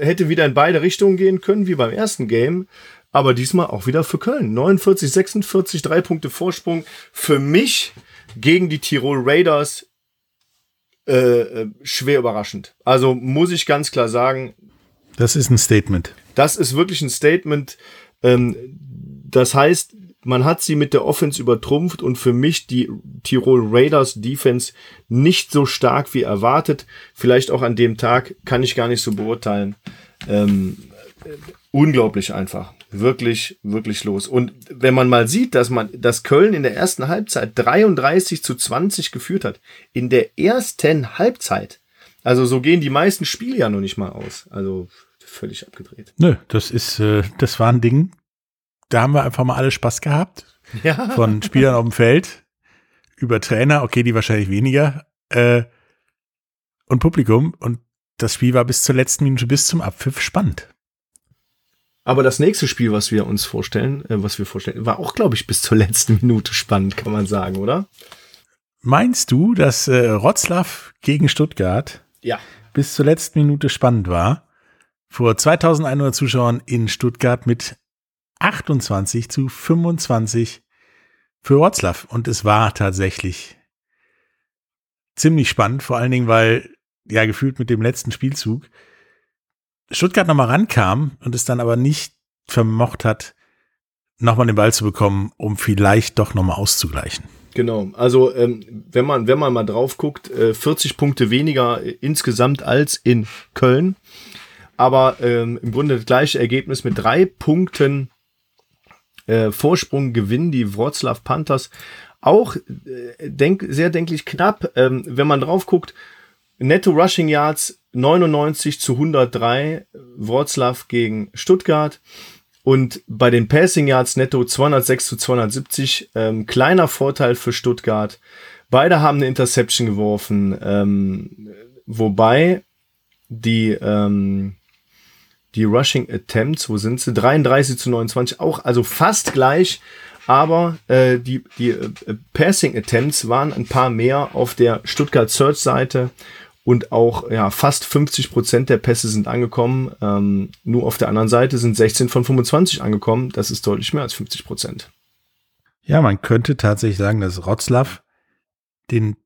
hätte wieder in beide Richtungen gehen können, wie beim ersten Game. aber diesmal auch wieder für Köln. 49, 46, drei Punkte Vorsprung. Für mich gegen die Tirol Raiders äh, äh, schwer überraschend. Also muss ich ganz klar sagen. Das ist ein Statement. Das ist wirklich ein Statement. Ähm, das heißt, man hat sie mit der Offense übertrumpft und für mich die Tirol Raiders Defense nicht so stark wie erwartet. Vielleicht auch an dem Tag kann ich gar nicht so beurteilen. Ähm, unglaublich einfach. Wirklich, wirklich los. Und wenn man mal sieht, dass man, dass Köln in der ersten Halbzeit 33 zu 20 geführt hat, in der ersten Halbzeit. Also so gehen die meisten Spiele ja noch nicht mal aus. Also völlig abgedreht. Nö, das ist, äh, das war ein Ding. Da haben wir einfach mal alle Spaß gehabt. Ja. Von Spielern auf dem Feld über Trainer, okay, die wahrscheinlich weniger, äh, und Publikum. Und das Spiel war bis zur letzten Minute, bis zum Abpfiff spannend. Aber das nächste Spiel, was wir uns vorstellen, äh, was wir vorstellen, war auch, glaube ich, bis zur letzten Minute spannend, kann man sagen, oder? Meinst du, dass äh, Rotzlaff gegen Stuttgart ja. bis zur letzten Minute spannend war? Vor 2100 Zuschauern in Stuttgart mit 28 zu 25 für Wroclaw. Und es war tatsächlich ziemlich spannend, vor allen Dingen, weil ja gefühlt mit dem letzten Spielzug Stuttgart nochmal rankam und es dann aber nicht vermocht hat, nochmal den Ball zu bekommen, um vielleicht doch nochmal auszugleichen. Genau, also ähm, wenn man wenn man mal drauf guckt, äh, 40 Punkte weniger insgesamt als in Köln, aber ähm, im Grunde das gleiche Ergebnis mit drei Punkten äh, Vorsprung gewinnen die Wroclaw Panthers auch äh, denk, sehr denklich knapp, ähm, wenn man drauf guckt. Netto Rushing Yards 99 zu 103 Wroclaw gegen Stuttgart. Und bei den Passing Yards netto 206 zu 270. Ähm, kleiner Vorteil für Stuttgart. Beide haben eine Interception geworfen. Ähm, wobei die, ähm, die Rushing Attempts, wo sind sie? 33 zu 29. Auch, also fast gleich. Aber äh, die, die äh, Passing Attempts waren ein paar mehr auf der Stuttgart Search Seite und auch ja, fast 50 Prozent der Pässe sind angekommen. Ähm, nur auf der anderen Seite sind 16 von 25 angekommen. Das ist deutlich mehr als 50 Prozent. Ja, man könnte tatsächlich sagen, dass Rotzlaff den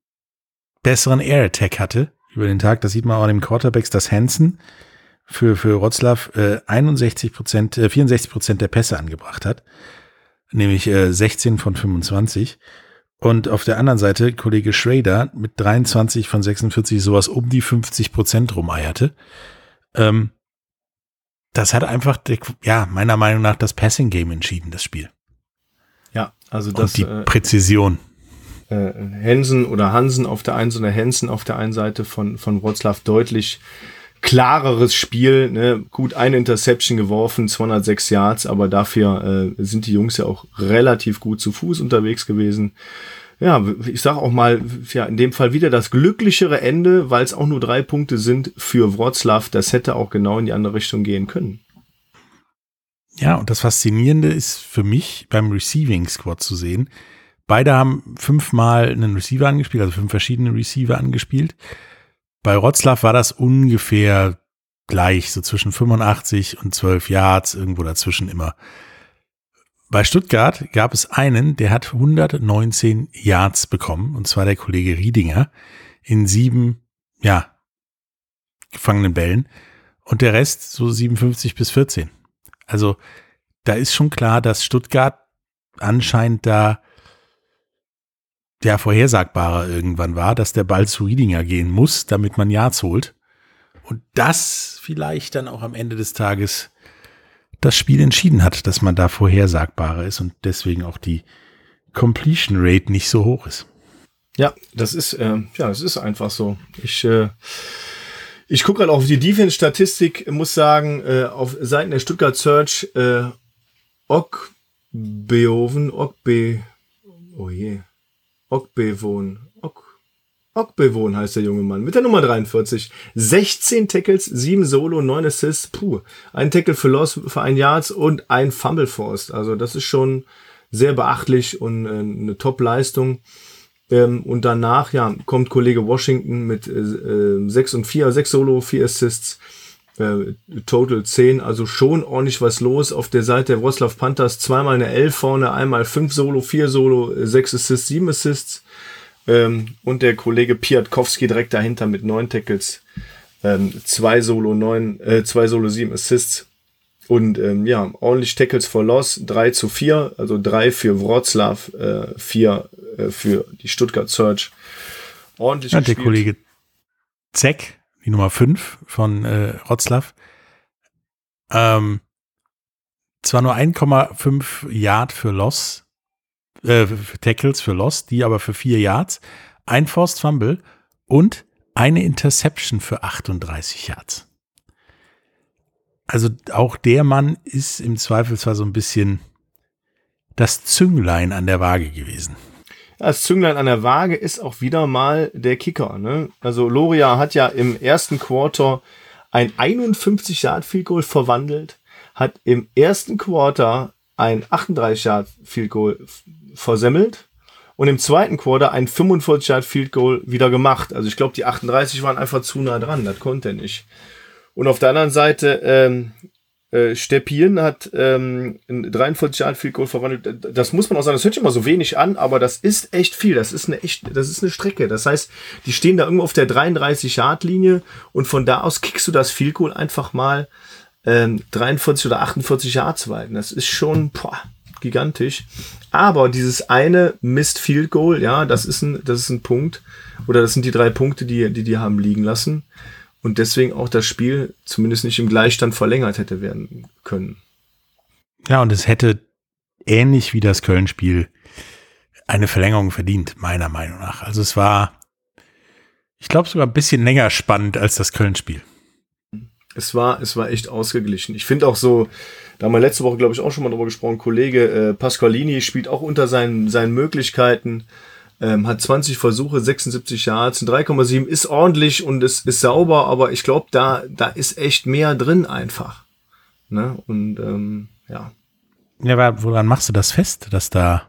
besseren Air Attack hatte über den Tag. Das sieht man auch an dem Quarterbacks, dass Hansen für, für Rotzlaff äh, 61 Prozent, äh, 64 Prozent der Pässe angebracht hat. Nämlich äh, 16 von 25. Und auf der anderen Seite Kollege Schrader mit 23 von 46 sowas um die 50 Prozent rumeierte. Ähm, das hat einfach, ja, meiner Meinung nach das Passing Game entschieden, das Spiel. Ja, also das. Und die äh, Präzision. Äh, Hensen oder Hansen auf der einen Seite, Hensen auf der einen Seite von, von Wroclaw deutlich klareres Spiel. Ne? Gut, eine Interception geworfen, 206 Yards, aber dafür äh, sind die Jungs ja auch relativ gut zu Fuß unterwegs gewesen. Ja, ich sag auch mal, ja, in dem Fall wieder das glücklichere Ende, weil es auch nur drei Punkte sind für Wroclaw. Das hätte auch genau in die andere Richtung gehen können. Ja, und das Faszinierende ist für mich beim Receiving Squad zu sehen. Beide haben fünfmal einen Receiver angespielt, also fünf verschiedene Receiver angespielt. Bei Rotzlaff war das ungefähr gleich, so zwischen 85 und 12 Yards, irgendwo dazwischen immer. Bei Stuttgart gab es einen, der hat 119 Yards bekommen, und zwar der Kollege Riedinger, in sieben, ja, gefangenen Bällen, und der Rest so 57 bis 14. Also, da ist schon klar, dass Stuttgart anscheinend da der vorhersagbarer irgendwann war, dass der Ball zu Riedinger gehen muss, damit man Yards holt. Und das vielleicht dann auch am Ende des Tages das Spiel entschieden hat, dass man da vorhersagbarer ist und deswegen auch die Completion Rate nicht so hoch ist. Ja, das ist, äh, ja, das ist einfach so. Ich, äh, ich gucke gerade auf die Defense-Statistik, muss sagen, äh, auf Seiten der Stuttgart Search, äh, Beoven, Okbe, oh je, Okbewon. Ok, Okbewon heißt der junge Mann. Mit der Nummer 43. 16 Tackles, 7 Solo, 9 Assists. Puh. Ein Tackle für Loss für ein Yards und ein Fumble Forced. Also das ist schon sehr beachtlich und äh, eine Top-Leistung. Ähm, und danach, ja, kommt Kollege Washington mit äh, 6 und 4, 6 Solo, 4 Assists. Äh, Total 10, also schon ordentlich was los. Auf der Seite der Wroclaw Panthers zweimal eine 11 vorne, einmal 5 Solo, 4 Solo, 6 Assists, 7 Assists. Ähm, und der Kollege Piatkowski direkt dahinter mit 9 Tackles, ähm, 2 Solo, 9, äh, 2 Solo, 7 Assists. Und ähm, ja, ordentlich Tackles for Loss, 3 zu 4, also 3 für Wroclaw, äh, 4 äh, für die Stuttgart Search. Ordentlich ja, Der Kollege Zeck, die Nummer 5 von äh, Wroclaw, ähm, zwar nur 1,5 Yard für Loss, äh, für Tackles für Loss, die aber für 4 Yards, ein Forced Fumble und eine Interception für 38 Yards. Also auch der Mann ist im Zweifelsfall so ein bisschen das Zünglein an der Waage gewesen. Das Zünglein an der Waage ist auch wieder mal der Kicker. Ne? Also Loria hat ja im ersten Quarter ein 51 Yard Field Goal verwandelt, hat im ersten Quarter ein 38 Yard Field Goal versemmelt und im zweiten Quarter ein 45 Yard Field Goal wieder gemacht. Also ich glaube, die 38 waren einfach zu nah dran, das konnte er nicht. Und auf der anderen Seite, ähm, äh, Stepien hat ähm, ein 43 Yard Field Goal verwandelt. Das muss man auch sagen, das hört sich immer so wenig an, aber das ist echt viel. Das ist eine echt, das ist eine Strecke. Das heißt, die stehen da irgendwo auf der 33 Yard Linie und von da aus kickst du das Field Goal einfach mal ähm, 43 oder 48 Yards weit. Das ist schon boah, gigantisch. Aber dieses eine Mist Field Goal, ja, das ist ein, das ist ein Punkt oder das sind die drei Punkte, die die, die haben liegen lassen und deswegen auch das Spiel zumindest nicht im Gleichstand verlängert hätte werden können. Ja, und es hätte ähnlich wie das Köln-Spiel eine Verlängerung verdient, meiner Meinung nach. Also es war, ich glaube, sogar ein bisschen länger spannend als das Köln-Spiel. Es war, es war echt ausgeglichen. Ich finde auch so, da haben wir letzte Woche, glaube ich, auch schon mal drüber gesprochen, Kollege äh, Pasqualini spielt auch unter seinen, seinen Möglichkeiten ähm, hat 20 Versuche, 76 Yards, 3,7 ist ordentlich und es ist sauber, aber ich glaube, da, da ist echt mehr drin einfach. Ne? Und ähm, ja. Ja, aber woran machst du das fest, dass da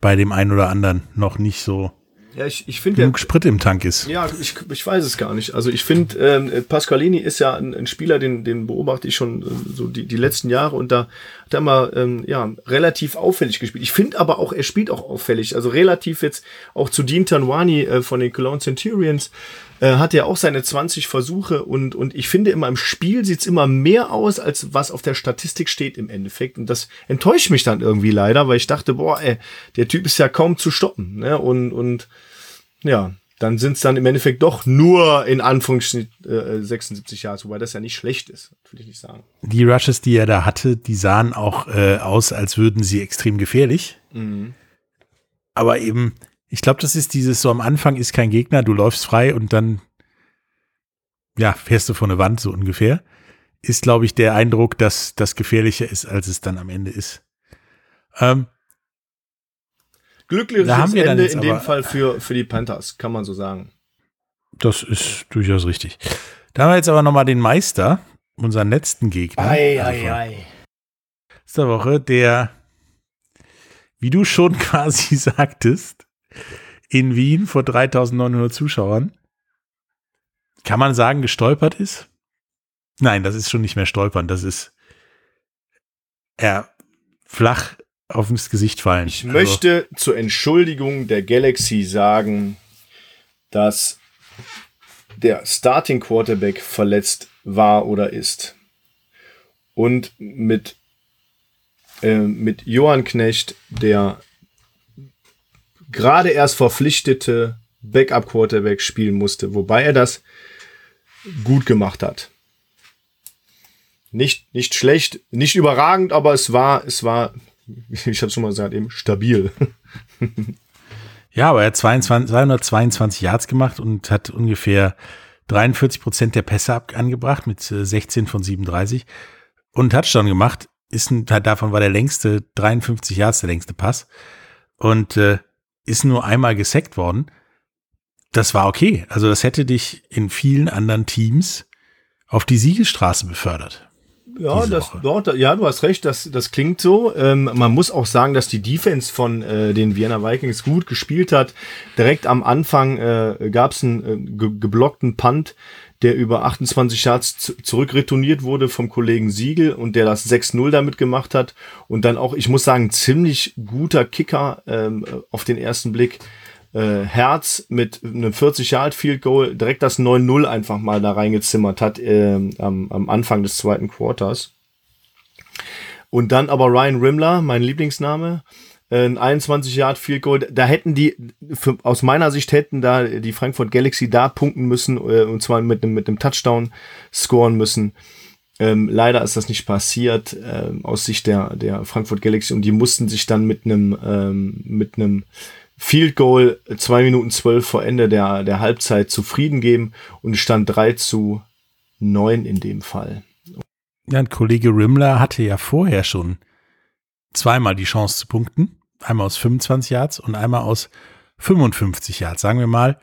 bei dem einen oder anderen noch nicht so ja, ich, ich finde genug ja, Sprit im Tank ist. Ja, ich, ich weiß es gar nicht. Also ich finde, ähm, Pasqualini ist ja ein, ein, Spieler, den, den beobachte ich schon äh, so die, die letzten Jahre und da hat er mal ähm, ja, relativ auffällig gespielt. Ich finde aber auch, er spielt auch auffällig. Also relativ jetzt auch zu Dean Tanwani äh, von den Cologne Centurions äh, hat er auch seine 20 Versuche und, und ich finde immer im Spiel sieht's immer mehr aus, als was auf der Statistik steht im Endeffekt. Und das enttäuscht mich dann irgendwie leider, weil ich dachte, boah, ey, der Typ ist ja kaum zu stoppen. Ne? Und, und ja, dann sind es dann im Endeffekt doch nur in Anführungsstrichen äh, 76 Jahre, wobei das ja nicht schlecht ist, will ich nicht sagen. Die Rushes, die er da hatte, die sahen auch äh, aus, als würden sie extrem gefährlich. Mhm. Aber eben, ich glaube, das ist dieses so am Anfang ist kein Gegner, du läufst frei und dann ja, fährst du vor eine Wand so ungefähr. Ist, glaube ich, der Eindruck, dass das gefährlicher ist, als es dann am Ende ist. Ähm, Glückliches da haben wir Ende in dem Fall für, für die Panthers, kann man so sagen. Das ist durchaus richtig. Da haben wir jetzt aber nochmal den Meister, unseren letzten Gegner. Ei, also ei, ei. Letzter Woche, der, wie du schon quasi sagtest, in Wien vor 3900 Zuschauern, kann man sagen, gestolpert ist? Nein, das ist schon nicht mehr stolpern, das ist er flach aufs Gesicht fallen. Ich also. möchte zur Entschuldigung der Galaxy sagen, dass der Starting Quarterback verletzt war oder ist. Und mit, äh, mit Johann Knecht, der gerade erst verpflichtete Backup Quarterback spielen musste, wobei er das gut gemacht hat. Nicht, nicht schlecht, nicht überragend, aber es war, es war ich habe schon mal gesagt, eben stabil. ja, aber er hat 22, 222 Yards gemacht und hat ungefähr 43 Prozent der Pässe ab, angebracht mit 16 äh, von 37 und Touchdown gemacht. Ist ein, davon war der längste 53 Yards der längste Pass und äh, ist nur einmal gesackt worden. Das war okay. Also das hätte dich in vielen anderen Teams auf die Siegesstraße befördert. Ja, das, dort, ja, du hast recht, das, das klingt so. Ähm, man muss auch sagen, dass die Defense von äh, den Vienna Vikings gut gespielt hat. Direkt am Anfang äh, gab es einen äh, ge geblockten Punt, der über 28 Yards zurückretourniert wurde vom Kollegen Siegel und der das 6-0 damit gemacht hat. Und dann auch, ich muss sagen, ziemlich guter Kicker ähm, auf den ersten Blick. Äh, Herz mit einem 40 Yard Field Goal direkt das 9-0 einfach mal da reingezimmert hat äh, am, am Anfang des zweiten Quarters. Und dann aber Ryan Rimler, mein Lieblingsname, ein 21 Yard Field Goal. Da hätten die, für, aus meiner Sicht hätten da die Frankfurt Galaxy da punkten müssen äh, und zwar mit einem mit Touchdown scoren müssen. Ähm, leider ist das nicht passiert ähm, aus Sicht der der Frankfurt Galaxy und die mussten sich dann mit einem ähm, mit einem Field Goal zwei Minuten zwölf vor Ende der der Halbzeit zufrieden geben und stand 3 zu 9 in dem Fall. Ja, ein Kollege Rimmler hatte ja vorher schon zweimal die Chance zu punkten einmal aus 25 Yards und einmal aus 55 Yards. Sagen wir mal,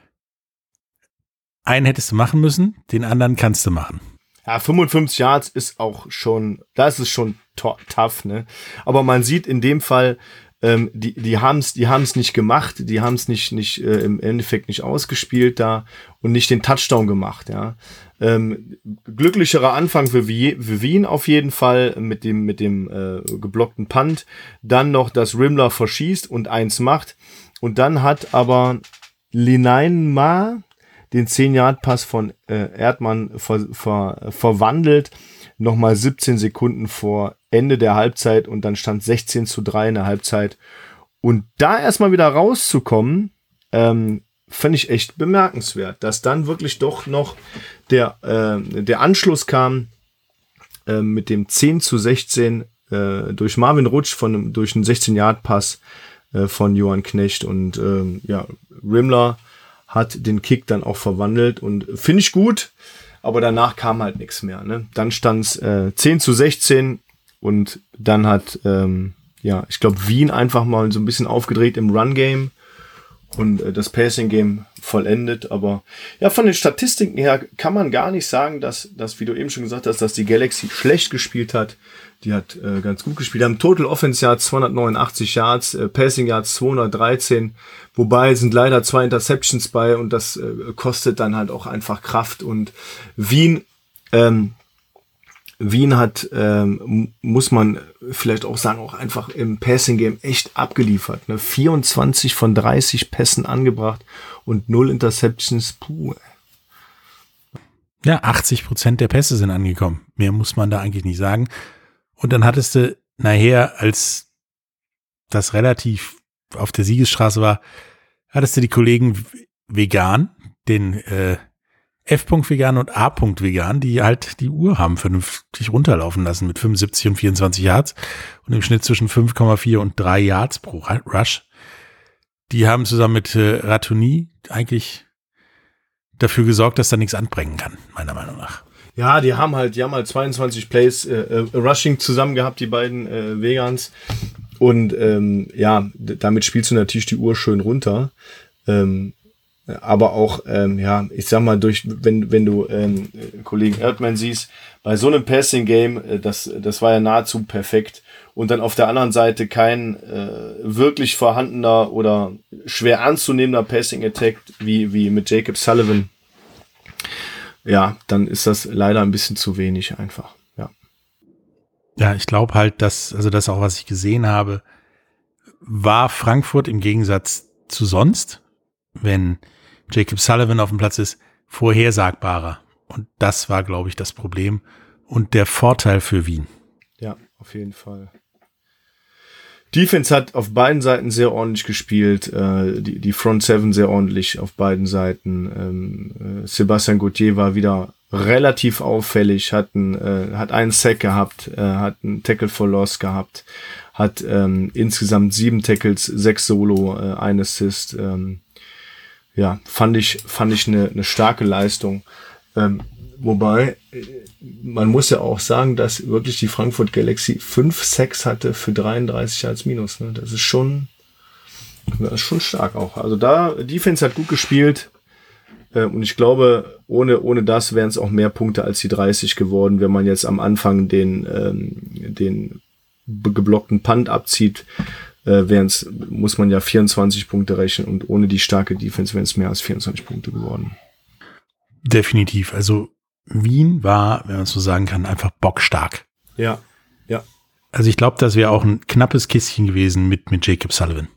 einen hättest du machen müssen, den anderen kannst du machen. Ja, 55 Yards ist auch schon, das ist schon tough, ne? Aber man sieht in dem Fall, ähm, die, die haben es die haben's nicht gemacht, die haben es nicht, nicht äh, im Endeffekt nicht ausgespielt da und nicht den Touchdown gemacht, ja. Ähm, glücklicherer Anfang für, für Wien auf jeden Fall mit dem, mit dem äh, geblockten Punt. Dann noch, dass Rimmler verschießt und eins macht. Und dann hat aber Linein Ma den 10-Yard-Pass von äh, Erdmann ver, ver, verwandelt. Nochmal 17 Sekunden vor Ende der Halbzeit und dann stand 16 zu 3 in der Halbzeit. Und da erstmal wieder rauszukommen, ähm, fand ich echt bemerkenswert, dass dann wirklich doch noch der, äh, der Anschluss kam äh, mit dem 10 zu 16 äh, durch Marvin Rutsch von durch einen 16-Yard-Pass äh, von Johann Knecht und äh, ja, Rimmler hat den Kick dann auch verwandelt und finde ich gut, aber danach kam halt nichts mehr. Ne? Dann stand es äh, 10 zu 16 und dann hat ähm, ja, ich glaube, Wien einfach mal so ein bisschen aufgedreht im Run-Game und äh, das Passing Game vollendet. Aber ja, von den Statistiken her kann man gar nicht sagen, dass, dass wie du eben schon gesagt hast, dass die Galaxy schlecht gespielt hat. Die hat äh, ganz gut gespielt. Haben Total Offense Yards 289 Yards, äh, Passing Yards 213. Wobei sind leider zwei Interceptions bei und das äh, kostet dann halt auch einfach Kraft. Und Wien ähm, Wien hat, ähm, muss man vielleicht auch sagen, auch einfach im Passing Game echt abgeliefert. Ne? 24 von 30 Pässen angebracht und null Interceptions. Puh. Ja, 80 Prozent der Pässe sind angekommen. Mehr muss man da eigentlich nicht sagen. Und dann hattest du nachher, als das relativ auf der Siegesstraße war, hattest du die Kollegen vegan, den äh, F-Punkt-Vegan und A-Punkt-Vegan, die halt die Uhr haben vernünftig runterlaufen lassen mit 75 und 24 Yards und im Schnitt zwischen 5,4 und 3 Yards pro Rush. Die haben zusammen mit äh, Ratuni eigentlich dafür gesorgt, dass da nichts anbringen kann, meiner Meinung nach. Ja, die haben halt, die haben halt 22 Plays äh, äh, Rushing zusammen gehabt, die beiden äh, Vegans. Und ähm, ja, damit spielst du natürlich die Uhr schön runter. Ähm, aber auch, ähm, ja, ich sag mal, durch, wenn, wenn du ähm, Kollegen Erdmann siehst, bei so einem Passing-Game, äh, das, das war ja nahezu perfekt. Und dann auf der anderen Seite kein äh, wirklich vorhandener oder schwer anzunehmender Passing-Attack wie, wie mit Jacob Sullivan. Ja, dann ist das leider ein bisschen zu wenig einfach. Ja, ja ich glaube halt, dass, also das auch, was ich gesehen habe, war Frankfurt im Gegensatz zu sonst, wenn Jacob Sullivan auf dem Platz ist, vorhersagbarer. Und das war, glaube ich, das Problem und der Vorteil für Wien. Ja, auf jeden Fall. Defense hat auf beiden Seiten sehr ordentlich gespielt, äh, die, die Front Seven sehr ordentlich auf beiden Seiten. Ähm, äh, Sebastian Gauthier war wieder relativ auffällig, hat, ein, äh, hat einen Sack gehabt, äh, hat einen Tackle for Loss gehabt, hat ähm, insgesamt sieben Tackles, sechs Solo, äh, ein Assist. Ähm, ja, fand ich, fand ich eine, eine starke Leistung. Ähm, wobei, äh, man muss ja auch sagen, dass wirklich die Frankfurt Galaxy 5 Sex hatte für 33 als Minus. Ne? Das ist schon, das ist schon stark auch. Also da, Defense hat gut gespielt. Äh, und ich glaube, ohne, ohne das wären es auch mehr Punkte als die 30 geworden, wenn man jetzt am Anfang den, ähm, den geblockten Punt abzieht äh, wären's, muss man ja 24 Punkte rechnen und ohne die starke Defense wären es mehr als 24 Punkte geworden. Definitiv. Also Wien war, wenn man so sagen kann, einfach bockstark. Ja, ja. Also ich glaube, das wäre auch ein knappes Kistchen gewesen mit, mit Jacob Sullivan.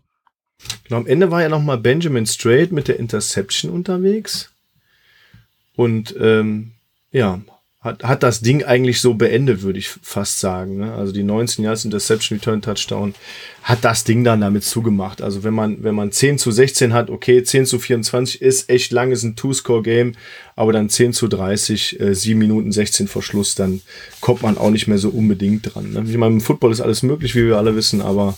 Genau, am Ende war ja noch mal Benjamin Strait mit der Interception unterwegs. Und ähm, ja, hat, hat das Ding eigentlich so beendet, würde ich fast sagen. Ne? Also die 19 Yards Interception Return Touchdown hat das Ding dann damit zugemacht. Also wenn man, wenn man 10 zu 16 hat, okay, 10 zu 24 ist echt lang, ist ein Two-Score-Game, aber dann 10 zu 30, äh, 7 Minuten 16 vor Schluss, dann kommt man auch nicht mehr so unbedingt dran. Ne? Ich meine, im Football ist alles möglich, wie wir alle wissen, aber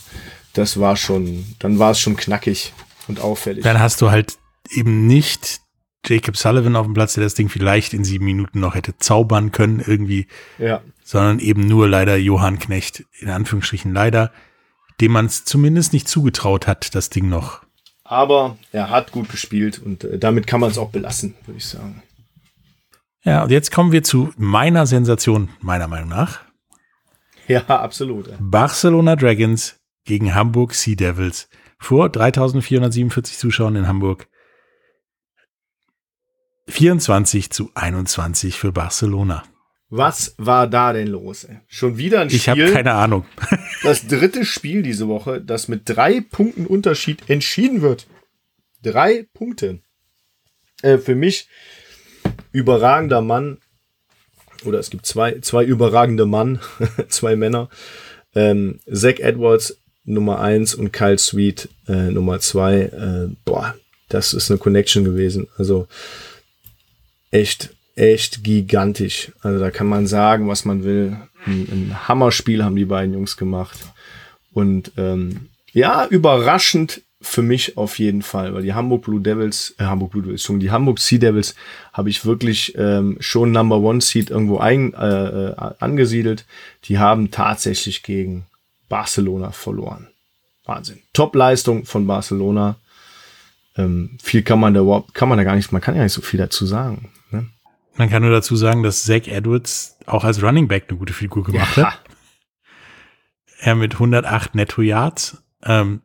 das war schon, dann war es schon knackig und auffällig. Dann hast du halt eben nicht Jacob Sullivan auf dem Platz, der das Ding vielleicht in sieben Minuten noch hätte zaubern können irgendwie. Ja. Sondern eben nur leider Johann Knecht, in Anführungsstrichen leider, dem man es zumindest nicht zugetraut hat, das Ding noch. Aber er hat gut gespielt und äh, damit kann man es auch belassen, würde ich sagen. Ja, und jetzt kommen wir zu meiner Sensation, meiner Meinung nach. Ja, absolut. Barcelona Dragons gegen Hamburg Sea Devils vor 3447 Zuschauern in Hamburg. 24 zu 21 für Barcelona. Was war da denn los? Schon wieder ein Spiel. Ich habe keine Ahnung. das dritte Spiel diese Woche, das mit drei Punkten Unterschied entschieden wird. Drei Punkte. Äh, für mich überragender Mann. Oder es gibt zwei, zwei überragende Mann, zwei Männer. Ähm, Zach Edwards Nummer eins und Kyle Sweet äh, Nummer zwei. Äh, boah, das ist eine Connection gewesen. Also echt, echt gigantisch. Also da kann man sagen, was man will. Ein, ein Hammerspiel haben die beiden Jungs gemacht. Und ähm, ja, überraschend für mich auf jeden Fall, weil die Hamburg Blue Devils, äh, Hamburg Blue Devils, die Hamburg Sea Devils habe ich wirklich ähm, schon Number One Seed irgendwo ein, äh, äh, angesiedelt. Die haben tatsächlich gegen Barcelona verloren. Wahnsinn. Top-Leistung von Barcelona. Ähm, viel kann man da überhaupt, kann man da gar nicht, man kann ja nicht so viel dazu sagen. Man kann nur dazu sagen, dass Zach Edwards auch als Running Back eine gute Figur gemacht ja. hat. Er mit 108 Netto Yards. Ähm,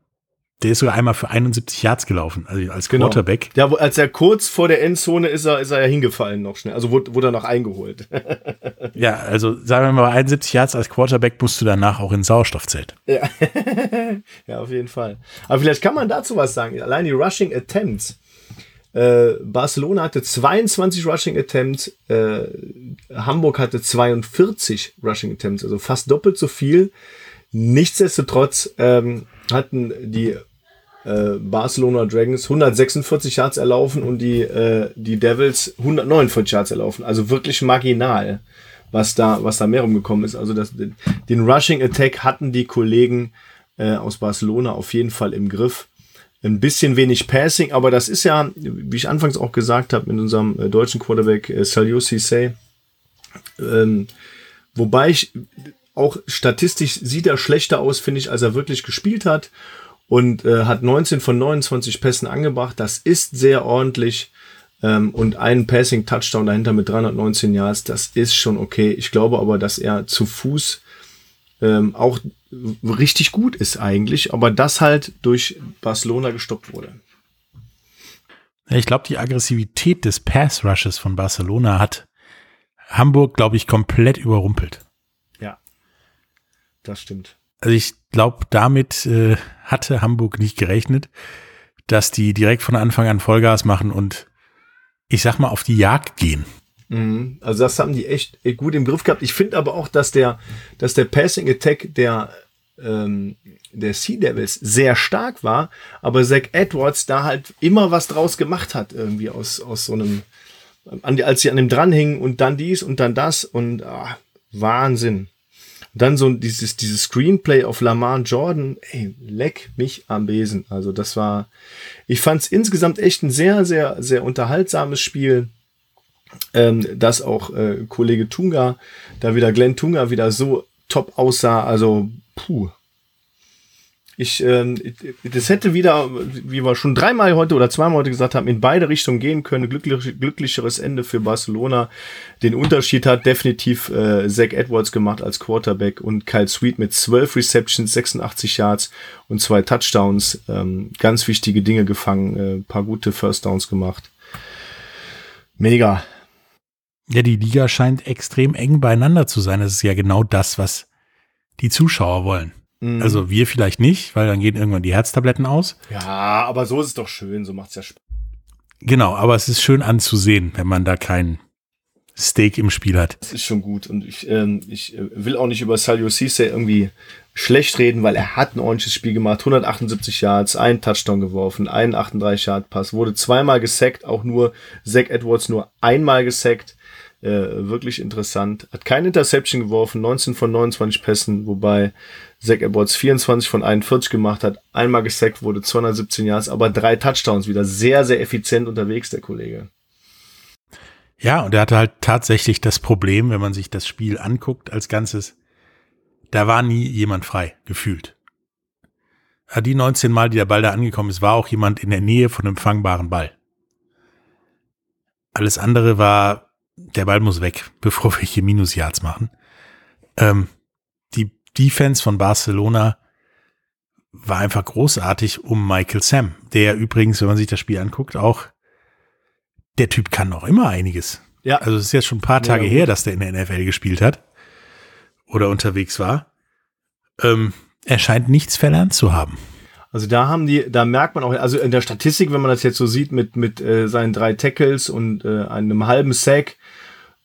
der ist sogar einmal für 71 Yards gelaufen, also als genau. Quarterback. Ja, als er kurz vor der Endzone ist er, ist er ja hingefallen noch schnell. Also wurde, wurde er noch eingeholt. ja, also sagen wir mal, bei 71 Yards als Quarterback musst du danach auch in Sauerstoffzelt. Ja. ja, auf jeden Fall. Aber vielleicht kann man dazu was sagen. Allein die Rushing Attempts äh, Barcelona hatte 22 Rushing Attempts, äh, Hamburg hatte 42 Rushing Attempts, also fast doppelt so viel. Nichtsdestotrotz ähm, hatten die äh, Barcelona Dragons 146 Yards erlaufen und die, äh, die Devils 149 Yards erlaufen. Also wirklich marginal, was da, was da mehr rumgekommen ist. Also das, den Rushing Attack hatten die Kollegen äh, aus Barcelona auf jeden Fall im Griff ein bisschen wenig Passing, aber das ist ja, wie ich anfangs auch gesagt habe, mit unserem äh, deutschen Quarterback äh, Salio Cisse, ähm, wobei ich auch statistisch sieht er schlechter aus, finde ich, als er wirklich gespielt hat und äh, hat 19 von 29 Pässen angebracht. Das ist sehr ordentlich ähm, und einen Passing Touchdown dahinter mit 319 Yards, das ist schon okay. Ich glaube aber, dass er zu Fuß ähm, auch richtig gut ist eigentlich, aber das halt durch Barcelona gestoppt wurde. Ich glaube, die Aggressivität des Pass Rushes von Barcelona hat Hamburg, glaube ich, komplett überrumpelt. Ja, das stimmt. Also ich glaube, damit äh, hatte Hamburg nicht gerechnet, dass die direkt von Anfang an Vollgas machen und ich sag mal auf die Jagd gehen. Mhm. Also das haben die echt gut im Griff gehabt. Ich finde aber auch, dass der, dass der Passing Attack der, ähm, der Sea Devils sehr stark war, aber Zach Edwards da halt immer was draus gemacht hat, irgendwie aus, aus so einem, als sie an dem dranhingen und dann dies und dann das und ah, Wahnsinn. Und dann so dieses, dieses Screenplay auf Lamar Jordan, ey, leck mich am Besen. Also das war, ich fand es insgesamt echt ein sehr, sehr, sehr unterhaltsames Spiel ähm, dass auch äh, Kollege Tunga, da wieder Glenn Tunga wieder so top aussah. Also, puh. Ich, ähm, das hätte wieder, wie wir schon dreimal heute oder zweimal heute gesagt haben, in beide Richtungen gehen können. Glücklich, glücklicheres Ende für Barcelona. Den Unterschied hat definitiv äh, Zach Edwards gemacht als Quarterback und Kyle Sweet mit 12 Receptions, 86 Yards und zwei Touchdowns. Ähm, ganz wichtige Dinge gefangen, äh, paar gute First Downs gemacht. Mega. Ja, die Liga scheint extrem eng beieinander zu sein. Das ist ja genau das, was die Zuschauer wollen. Mhm. Also wir vielleicht nicht, weil dann gehen irgendwann die Herztabletten aus. Ja, aber so ist es doch schön, so macht's ja Spaß. Genau, aber es ist schön anzusehen, wenn man da kein Steak im Spiel hat. Das ist schon gut. Und ich, ähm, ich äh, will auch nicht über Salio Cisse irgendwie schlecht reden, weil er hat ein ordentliches Spiel gemacht. 178 Yards, einen Touchdown geworfen, einen 38 Yard Pass, wurde zweimal gesackt, auch nur Zach Edwards nur einmal gesackt. Äh, wirklich interessant. Hat kein Interception geworfen, 19 von 29 Pässen, wobei Zach Edwards 24 von 41 gemacht hat, einmal gesackt wurde, 217 Yards, aber drei Touchdowns wieder. Sehr, sehr effizient unterwegs, der Kollege. Ja, und er hatte halt tatsächlich das Problem, wenn man sich das Spiel anguckt als Ganzes, da war nie jemand frei, gefühlt. Die 19 Mal, die der Ball da angekommen ist, war auch jemand in der Nähe von einem fangbaren Ball. Alles andere war, der Ball muss weg, bevor wir hier Minus-Yards machen. Ähm, die Defense von Barcelona war einfach großartig um Michael Sam, der übrigens, wenn man sich das Spiel anguckt, auch der Typ kann noch immer einiges. Ja. Also es ist jetzt schon ein paar Tage ja, her, dass der in der NFL gespielt hat oder unterwegs war. Ähm, er scheint nichts verlernt zu haben. Also da haben die, da merkt man auch, also in der Statistik, wenn man das jetzt so sieht mit mit äh, seinen drei Tackles und äh, einem halben Sack,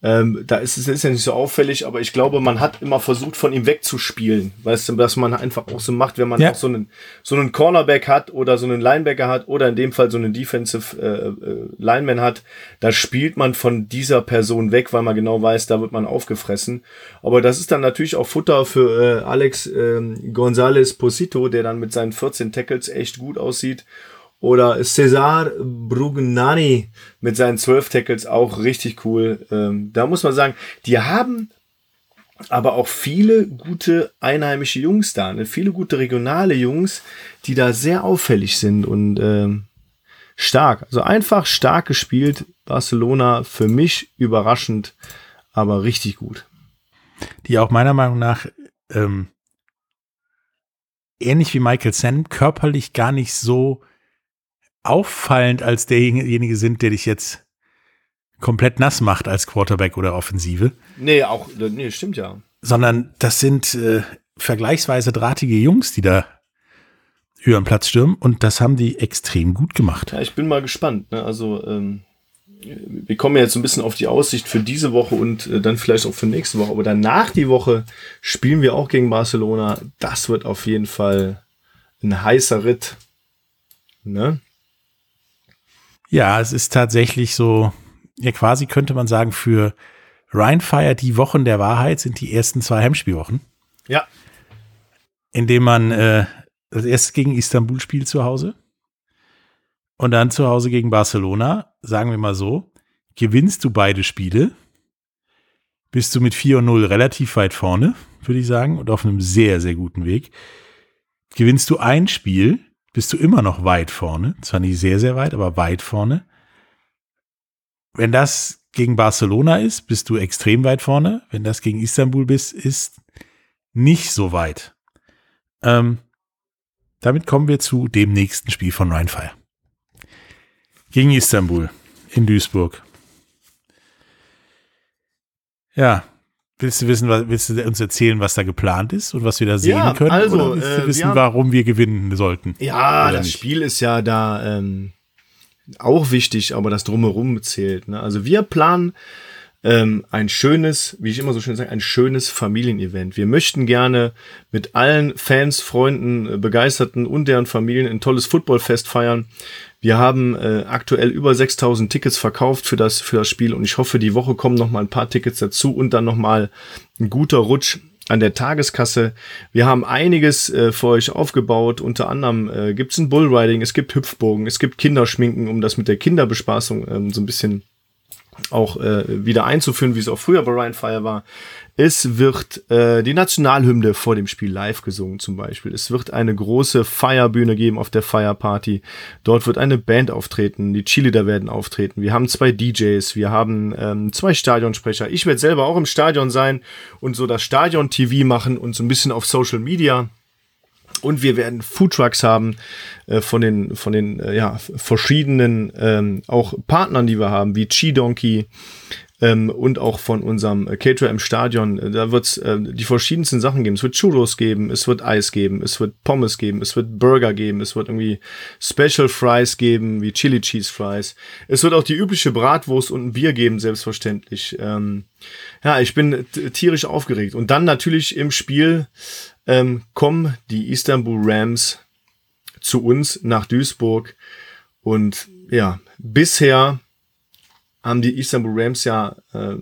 ähm, da ist es ist ja nicht so auffällig, aber ich glaube, man hat immer versucht, von ihm wegzuspielen. Weißt du, dass man einfach auch so macht, wenn man ja. auch so einen, so einen Cornerback hat oder so einen Linebacker hat oder in dem Fall so einen Defensive äh, äh, Lineman hat, da spielt man von dieser Person weg, weil man genau weiß, da wird man aufgefressen. Aber das ist dann natürlich auch Futter für äh, Alex äh, González Posito, der dann mit seinen 14 Tackles echt gut aussieht oder Cesar Brugnani mit seinen zwölf Tackles auch richtig cool. Ähm, da muss man sagen, die haben aber auch viele gute einheimische Jungs da, ne? viele gute regionale Jungs, die da sehr auffällig sind und ähm, stark. Also einfach stark gespielt. Barcelona für mich überraschend, aber richtig gut. Die auch meiner Meinung nach ähm, ähnlich wie Michael Sen körperlich gar nicht so auffallend als derjenige sind, der dich jetzt komplett nass macht als Quarterback oder Offensive. Nee, auch, nee, stimmt ja. Sondern das sind äh, vergleichsweise drahtige Jungs, die da über den Platz stürmen und das haben die extrem gut gemacht. Ja, ich bin mal gespannt. Ne? Also, ähm, wir kommen jetzt so ein bisschen auf die Aussicht für diese Woche und äh, dann vielleicht auch für nächste Woche. Aber danach die Woche spielen wir auch gegen Barcelona. Das wird auf jeden Fall ein heißer Ritt. Ne? Ja, es ist tatsächlich so, ja quasi könnte man sagen, für Ryan Fire die Wochen der Wahrheit sind die ersten zwei Heimspielwochen. Ja. Indem man äh, das erste gegen Istanbul spielt zu Hause und dann zu Hause gegen Barcelona, sagen wir mal so, gewinnst du beide Spiele, bist du mit 4 und 0 relativ weit vorne, würde ich sagen, und auf einem sehr, sehr guten Weg. Gewinnst du ein Spiel, bist du immer noch weit vorne. Zwar nicht sehr, sehr weit, aber weit vorne. Wenn das gegen Barcelona ist, bist du extrem weit vorne. Wenn das gegen Istanbul bist, ist nicht so weit. Ähm, damit kommen wir zu dem nächsten Spiel von Rheinfire. Gegen Istanbul in Duisburg. Ja, Willst du wissen, was, willst du uns erzählen, was da geplant ist und was wir da sehen ja, können? Also, oder willst du äh, wissen, haben, warum wir gewinnen sollten? Ja, das nicht? Spiel ist ja da ähm, auch wichtig, aber das drumherum zählt. Ne? Also wir planen ähm, ein schönes, wie ich immer so schön sage, ein schönes Familienevent. Wir möchten gerne mit allen Fans, Freunden, Begeisterten und deren Familien ein tolles Footballfest feiern. Wir haben äh, aktuell über 6000 Tickets verkauft für das, für das Spiel und ich hoffe, die Woche kommen noch mal ein paar Tickets dazu und dann noch mal ein guter Rutsch an der Tageskasse. Wir haben einiges äh, für euch aufgebaut. Unter anderem äh, gibt es ein Bullriding, es gibt Hüpfbogen, es gibt Kinderschminken, um das mit der Kinderbespaßung ähm, so ein bisschen auch äh, wieder einzuführen, wie es auch früher bei Ryan Fire war. Es wird äh, die Nationalhymne vor dem Spiel live gesungen zum Beispiel. Es wird eine große Feierbühne geben auf der Fire Party. Dort wird eine Band auftreten, die Cheerleader werden auftreten. Wir haben zwei DJs, wir haben ähm, zwei Stadionsprecher. Ich werde selber auch im Stadion sein und so das Stadion-TV machen und so ein bisschen auf Social Media Und wir werden Foodtrucks haben äh, von den, von den äh, ja, verschiedenen ähm, auch Partnern, die wir haben, wie Chi Donkey ähm, und auch von unserem Caterer im Stadion. Da wird es äh, die verschiedensten Sachen geben. Es wird Churros geben, es wird Eis geben, es wird Pommes geben, es wird Burger geben, es wird irgendwie Special Fries geben, wie Chili Cheese Fries. Es wird auch die übliche Bratwurst und ein Bier geben, selbstverständlich. Ähm, ja, ich bin tierisch aufgeregt. Und dann natürlich im Spiel ähm, kommen die Istanbul Rams zu uns nach Duisburg. Und ja, bisher haben die Istanbul Rams ja äh,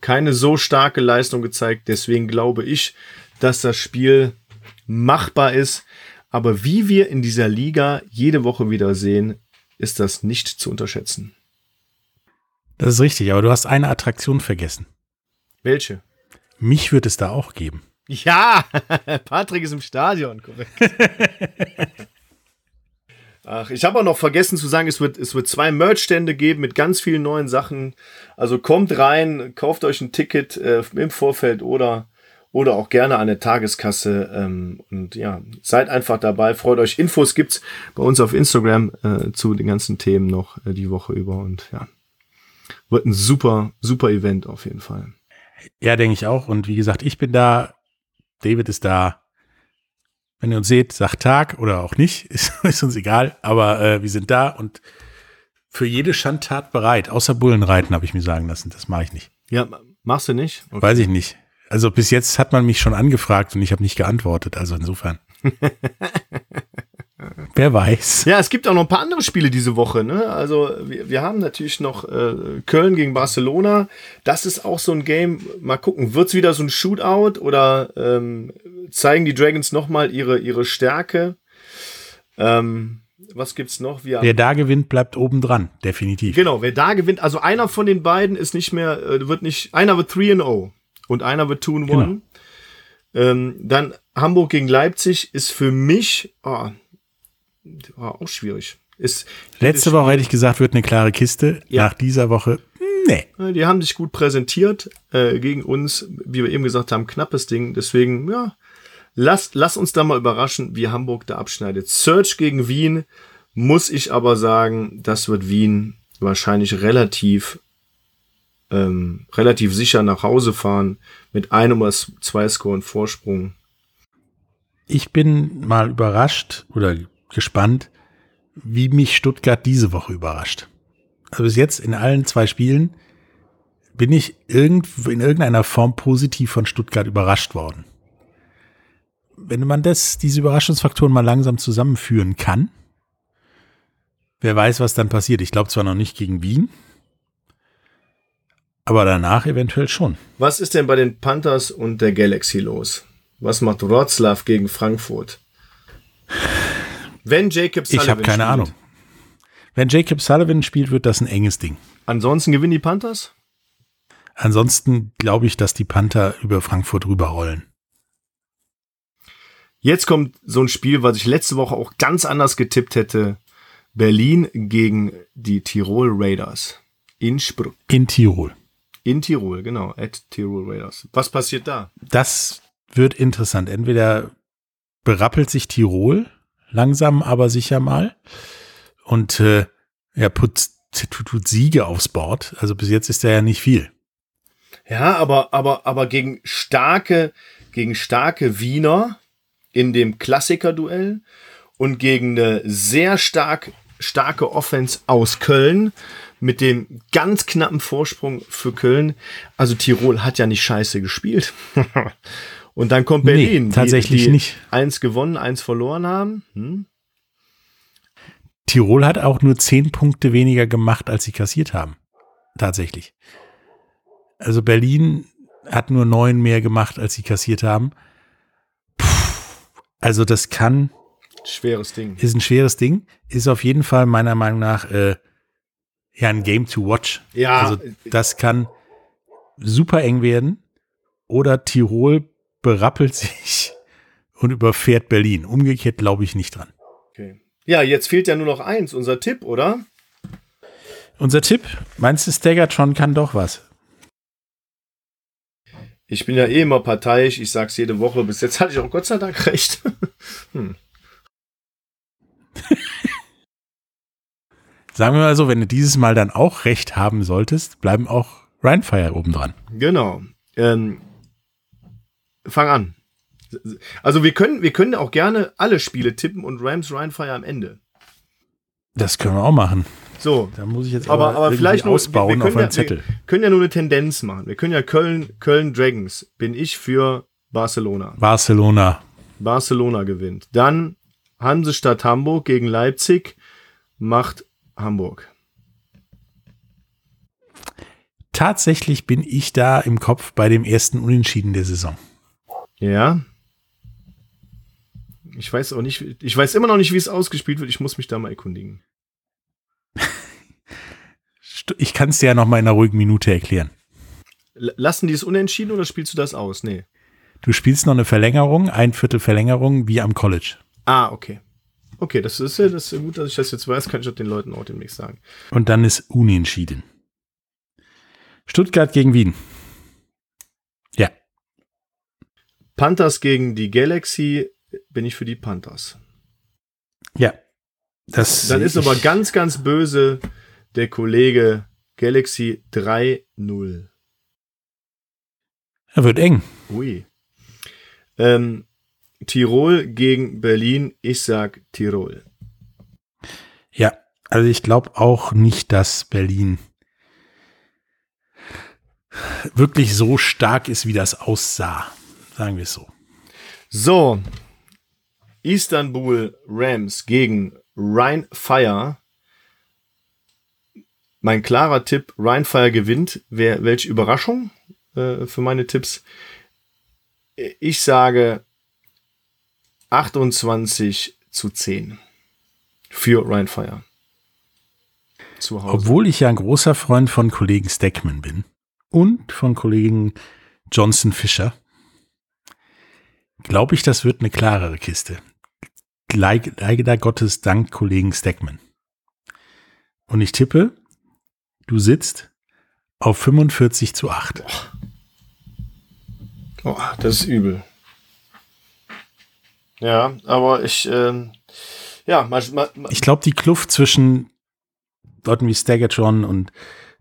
keine so starke Leistung gezeigt. Deswegen glaube ich, dass das Spiel machbar ist. Aber wie wir in dieser Liga jede Woche wieder sehen, ist das nicht zu unterschätzen. Das ist richtig, aber du hast eine Attraktion vergessen. Welche? Mich wird es da auch geben. Ja, Patrick ist im Stadion, korrekt. Ach, ich habe auch noch vergessen zu sagen, es wird, es wird zwei Merch-Stände geben mit ganz vielen neuen Sachen. Also kommt rein, kauft euch ein Ticket äh, im Vorfeld oder, oder auch gerne an der Tageskasse. Ähm, und ja, seid einfach dabei, freut euch. Infos gibt's bei uns auf Instagram äh, zu den ganzen Themen noch äh, die Woche über. Und ja, wird ein super, super Event auf jeden Fall. Ja, denke ich auch. Und wie gesagt, ich bin da David ist da. Wenn ihr uns seht, sagt Tag oder auch nicht, ist, ist uns egal. Aber äh, wir sind da und für jede Schandtat bereit. Außer Bullenreiten habe ich mir sagen lassen. Das mache ich nicht. Ja, machst du nicht? Okay. Weiß ich nicht. Also bis jetzt hat man mich schon angefragt und ich habe nicht geantwortet. Also insofern. Wer weiß. Ja, es gibt auch noch ein paar andere Spiele diese Woche. Ne? Also wir, wir haben natürlich noch äh, Köln gegen Barcelona. Das ist auch so ein Game. Mal gucken, wird es wieder so ein Shootout oder ähm, zeigen die Dragons nochmal ihre, ihre Stärke? Ähm, was gibt's noch? Wir wer da gewinnt, bleibt oben dran, definitiv. Genau, wer da gewinnt, also einer von den beiden ist nicht mehr, äh, wird nicht, einer wird 3 0 und einer wird 2 1. Genau. Ähm, dann Hamburg gegen Leipzig ist für mich, oh, war auch schwierig. Ist, Letzte Woche hätte ich gesagt, wird eine klare Kiste. Ja. Nach dieser Woche, nee. Die haben sich gut präsentiert äh, gegen uns, wie wir eben gesagt haben, knappes Ding. Deswegen, ja, lass, lass uns da mal überraschen, wie Hamburg da abschneidet. Search gegen Wien, muss ich aber sagen, das wird Wien wahrscheinlich relativ ähm, relativ sicher nach Hause fahren mit einem oder zwei Scoren Vorsprung. Ich bin mal überrascht oder gespannt, wie mich Stuttgart diese Woche überrascht. Also bis jetzt in allen zwei Spielen bin ich in irgendeiner Form positiv von Stuttgart überrascht worden. Wenn man das, diese Überraschungsfaktoren mal langsam zusammenführen kann, wer weiß, was dann passiert. Ich glaube zwar noch nicht gegen Wien, aber danach eventuell schon. Was ist denn bei den Panthers und der Galaxy los? Was macht Wroclaw gegen Frankfurt? Wenn Jacob Sullivan Ich habe keine spielt. Ahnung. Wenn Jacob Sullivan spielt, wird das ein enges Ding. Ansonsten gewinnen die Panthers? Ansonsten glaube ich, dass die Panther über Frankfurt rüberrollen. Jetzt kommt so ein Spiel, was ich letzte Woche auch ganz anders getippt hätte. Berlin gegen die Tirol Raiders. In Spruck. In Tirol. In Tirol, genau. At Tirol Raiders. Was passiert da? Das wird interessant. Entweder berappelt sich Tirol langsam aber sicher mal. Und äh, er putzt, tut Siege aufs Board. Also bis jetzt ist er ja nicht viel. Ja, aber, aber, aber gegen starke, gegen starke Wiener in dem Klassiker-Duell und gegen eine sehr stark, starke Offense aus Köln mit dem ganz knappen Vorsprung für Köln. Also Tirol hat ja nicht scheiße gespielt. Und dann kommt Berlin. Nee, tatsächlich die, die nicht. Eins gewonnen, eins verloren haben. Hm? Tirol hat auch nur zehn Punkte weniger gemacht, als sie kassiert haben. Tatsächlich. Also Berlin hat nur neun mehr gemacht, als sie kassiert haben. Puh, also das kann. Schweres Ding. Ist ein schweres Ding. Ist auf jeden Fall meiner Meinung nach äh, ja ein Game to watch. Ja. Also das kann super eng werden. Oder Tirol berappelt sich und überfährt Berlin. Umgekehrt glaube ich nicht dran. Okay. Ja, jetzt fehlt ja nur noch eins, unser Tipp, oder? Unser Tipp? Meinst du, Staggertron kann doch was? Ich bin ja eh immer parteiisch, ich sag's jede Woche. Bis jetzt hatte ich auch Gott sei Dank recht. hm. Sagen wir mal so, wenn du dieses Mal dann auch recht haben solltest, bleiben auch Rheinfire oben dran. Genau. Ähm, fang an. Also wir können, wir können auch gerne alle Spiele tippen und Rams Rheinfire am Ende. Das können wir auch machen. So. Da muss ich jetzt aber, aber, aber vielleicht nur, ausbauen wir, wir auf meinen ja, Zettel. Wir können ja nur eine Tendenz machen. Wir können ja Köln, Köln Dragons. Bin ich für Barcelona. Barcelona. Barcelona gewinnt. Dann Hansestadt Hamburg gegen Leipzig macht Hamburg. Tatsächlich bin ich da im Kopf bei dem ersten Unentschieden der Saison. Ja. Ich weiß auch nicht, ich weiß immer noch nicht, wie es ausgespielt wird. Ich muss mich da mal erkundigen. Ich kann es dir ja noch mal in einer ruhigen Minute erklären. Lassen die es unentschieden oder spielst du das aus? Nee. Du spielst noch eine Verlängerung, ein Viertel Verlängerung, wie am College. Ah, okay. Okay, das ist ja das ist gut, dass ich das jetzt weiß, kann ich den Leuten auch demnächst sagen. Und dann ist unentschieden. Stuttgart gegen Wien. Ja. Panthers gegen die Galaxy bin ich für die Panthers. Ja. Das Dann ist aber ganz, ganz böse der Kollege Galaxy 3-0. Er wird eng. Ui. Ähm, Tirol gegen Berlin. Ich sag Tirol. Ja, also ich glaube auch nicht, dass Berlin wirklich so stark ist, wie das aussah. Sagen wir es so. So. Istanbul Rams gegen Rhein Fire. Mein klarer Tipp, Rhein Fire gewinnt. Wer, welche Überraschung äh, für meine Tipps. Ich sage 28 zu 10 für Rhein Fire. Obwohl ich ja ein großer Freund von Kollegen Steckman bin und von Kollegen Johnson Fischer, glaube ich, das wird eine klarere Kiste. Leider Gottes Dank Kollegen Steckman. Und ich tippe, du sitzt auf 45 zu 8. Oh, das ist übel. Ja, aber ich, ähm, ja, mal, mal, ich glaube, die Kluft zwischen Leuten wie Staggertron und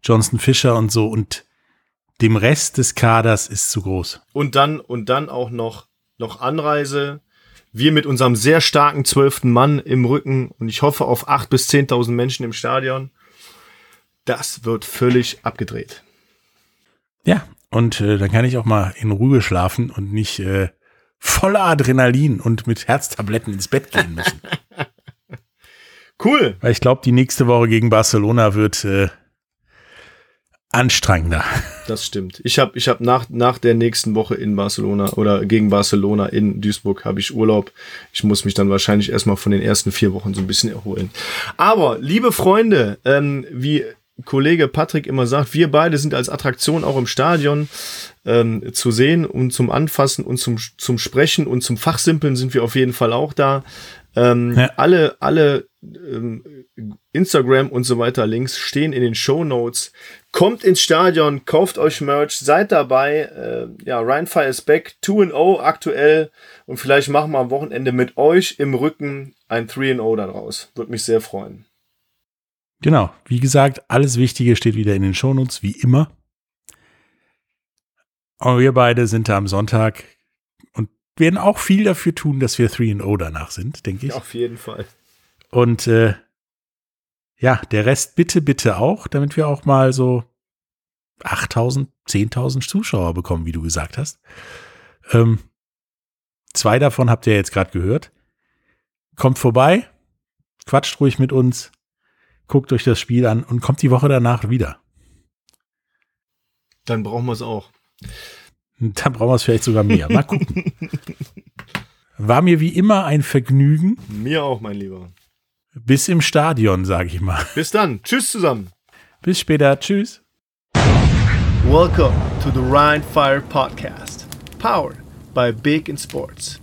Johnson Fisher und so und dem Rest des Kaders ist zu groß. Und dann, und dann auch noch, noch Anreise. Wir mit unserem sehr starken zwölften Mann im Rücken und ich hoffe auf acht bis zehntausend Menschen im Stadion. Das wird völlig abgedreht. Ja, und äh, dann kann ich auch mal in Ruhe schlafen und nicht äh, voller Adrenalin und mit Herztabletten ins Bett gehen müssen. cool. Weil ich glaube, die nächste Woche gegen Barcelona wird äh, anstrengender. Das stimmt. Ich habe ich hab nach, nach der nächsten Woche in Barcelona oder gegen Barcelona in Duisburg habe ich Urlaub. Ich muss mich dann wahrscheinlich erstmal von den ersten vier Wochen so ein bisschen erholen. Aber, liebe Freunde, ähm, wie Kollege Patrick immer sagt, wir beide sind als Attraktion auch im Stadion ähm, zu sehen und zum Anfassen und zum, zum Sprechen und zum Fachsimpeln sind wir auf jeden Fall auch da. Ähm, ja. Alle, alle ähm, Instagram und so weiter Links stehen in den Show Notes. Kommt ins Stadion, kauft euch Merch, seid dabei. Äh, ja, Rheinfire is back, 2-0 aktuell und vielleicht machen wir am Wochenende mit euch im Rücken ein 3-0 daraus. Würde mich sehr freuen. Genau, wie gesagt, alles Wichtige steht wieder in den Shownotes, wie immer. Und wir beide sind da am Sonntag werden auch viel dafür tun, dass wir 3-0 danach sind, denke ich. Auf jeden Fall. Und äh, ja, der Rest bitte, bitte auch, damit wir auch mal so 8000, 10.000 Zuschauer bekommen, wie du gesagt hast. Ähm, zwei davon habt ihr jetzt gerade gehört. Kommt vorbei, quatscht ruhig mit uns, guckt euch das Spiel an und kommt die Woche danach wieder. Dann brauchen wir es auch. Dann brauchen wir es vielleicht sogar mehr. Mal gucken. War mir wie immer ein Vergnügen. Mir auch, mein Lieber. Bis im Stadion, sage ich mal. Bis dann. Tschüss zusammen. Bis später. Tschüss. Welcome to the Rhine Fire Podcast, powered by Big in Sports.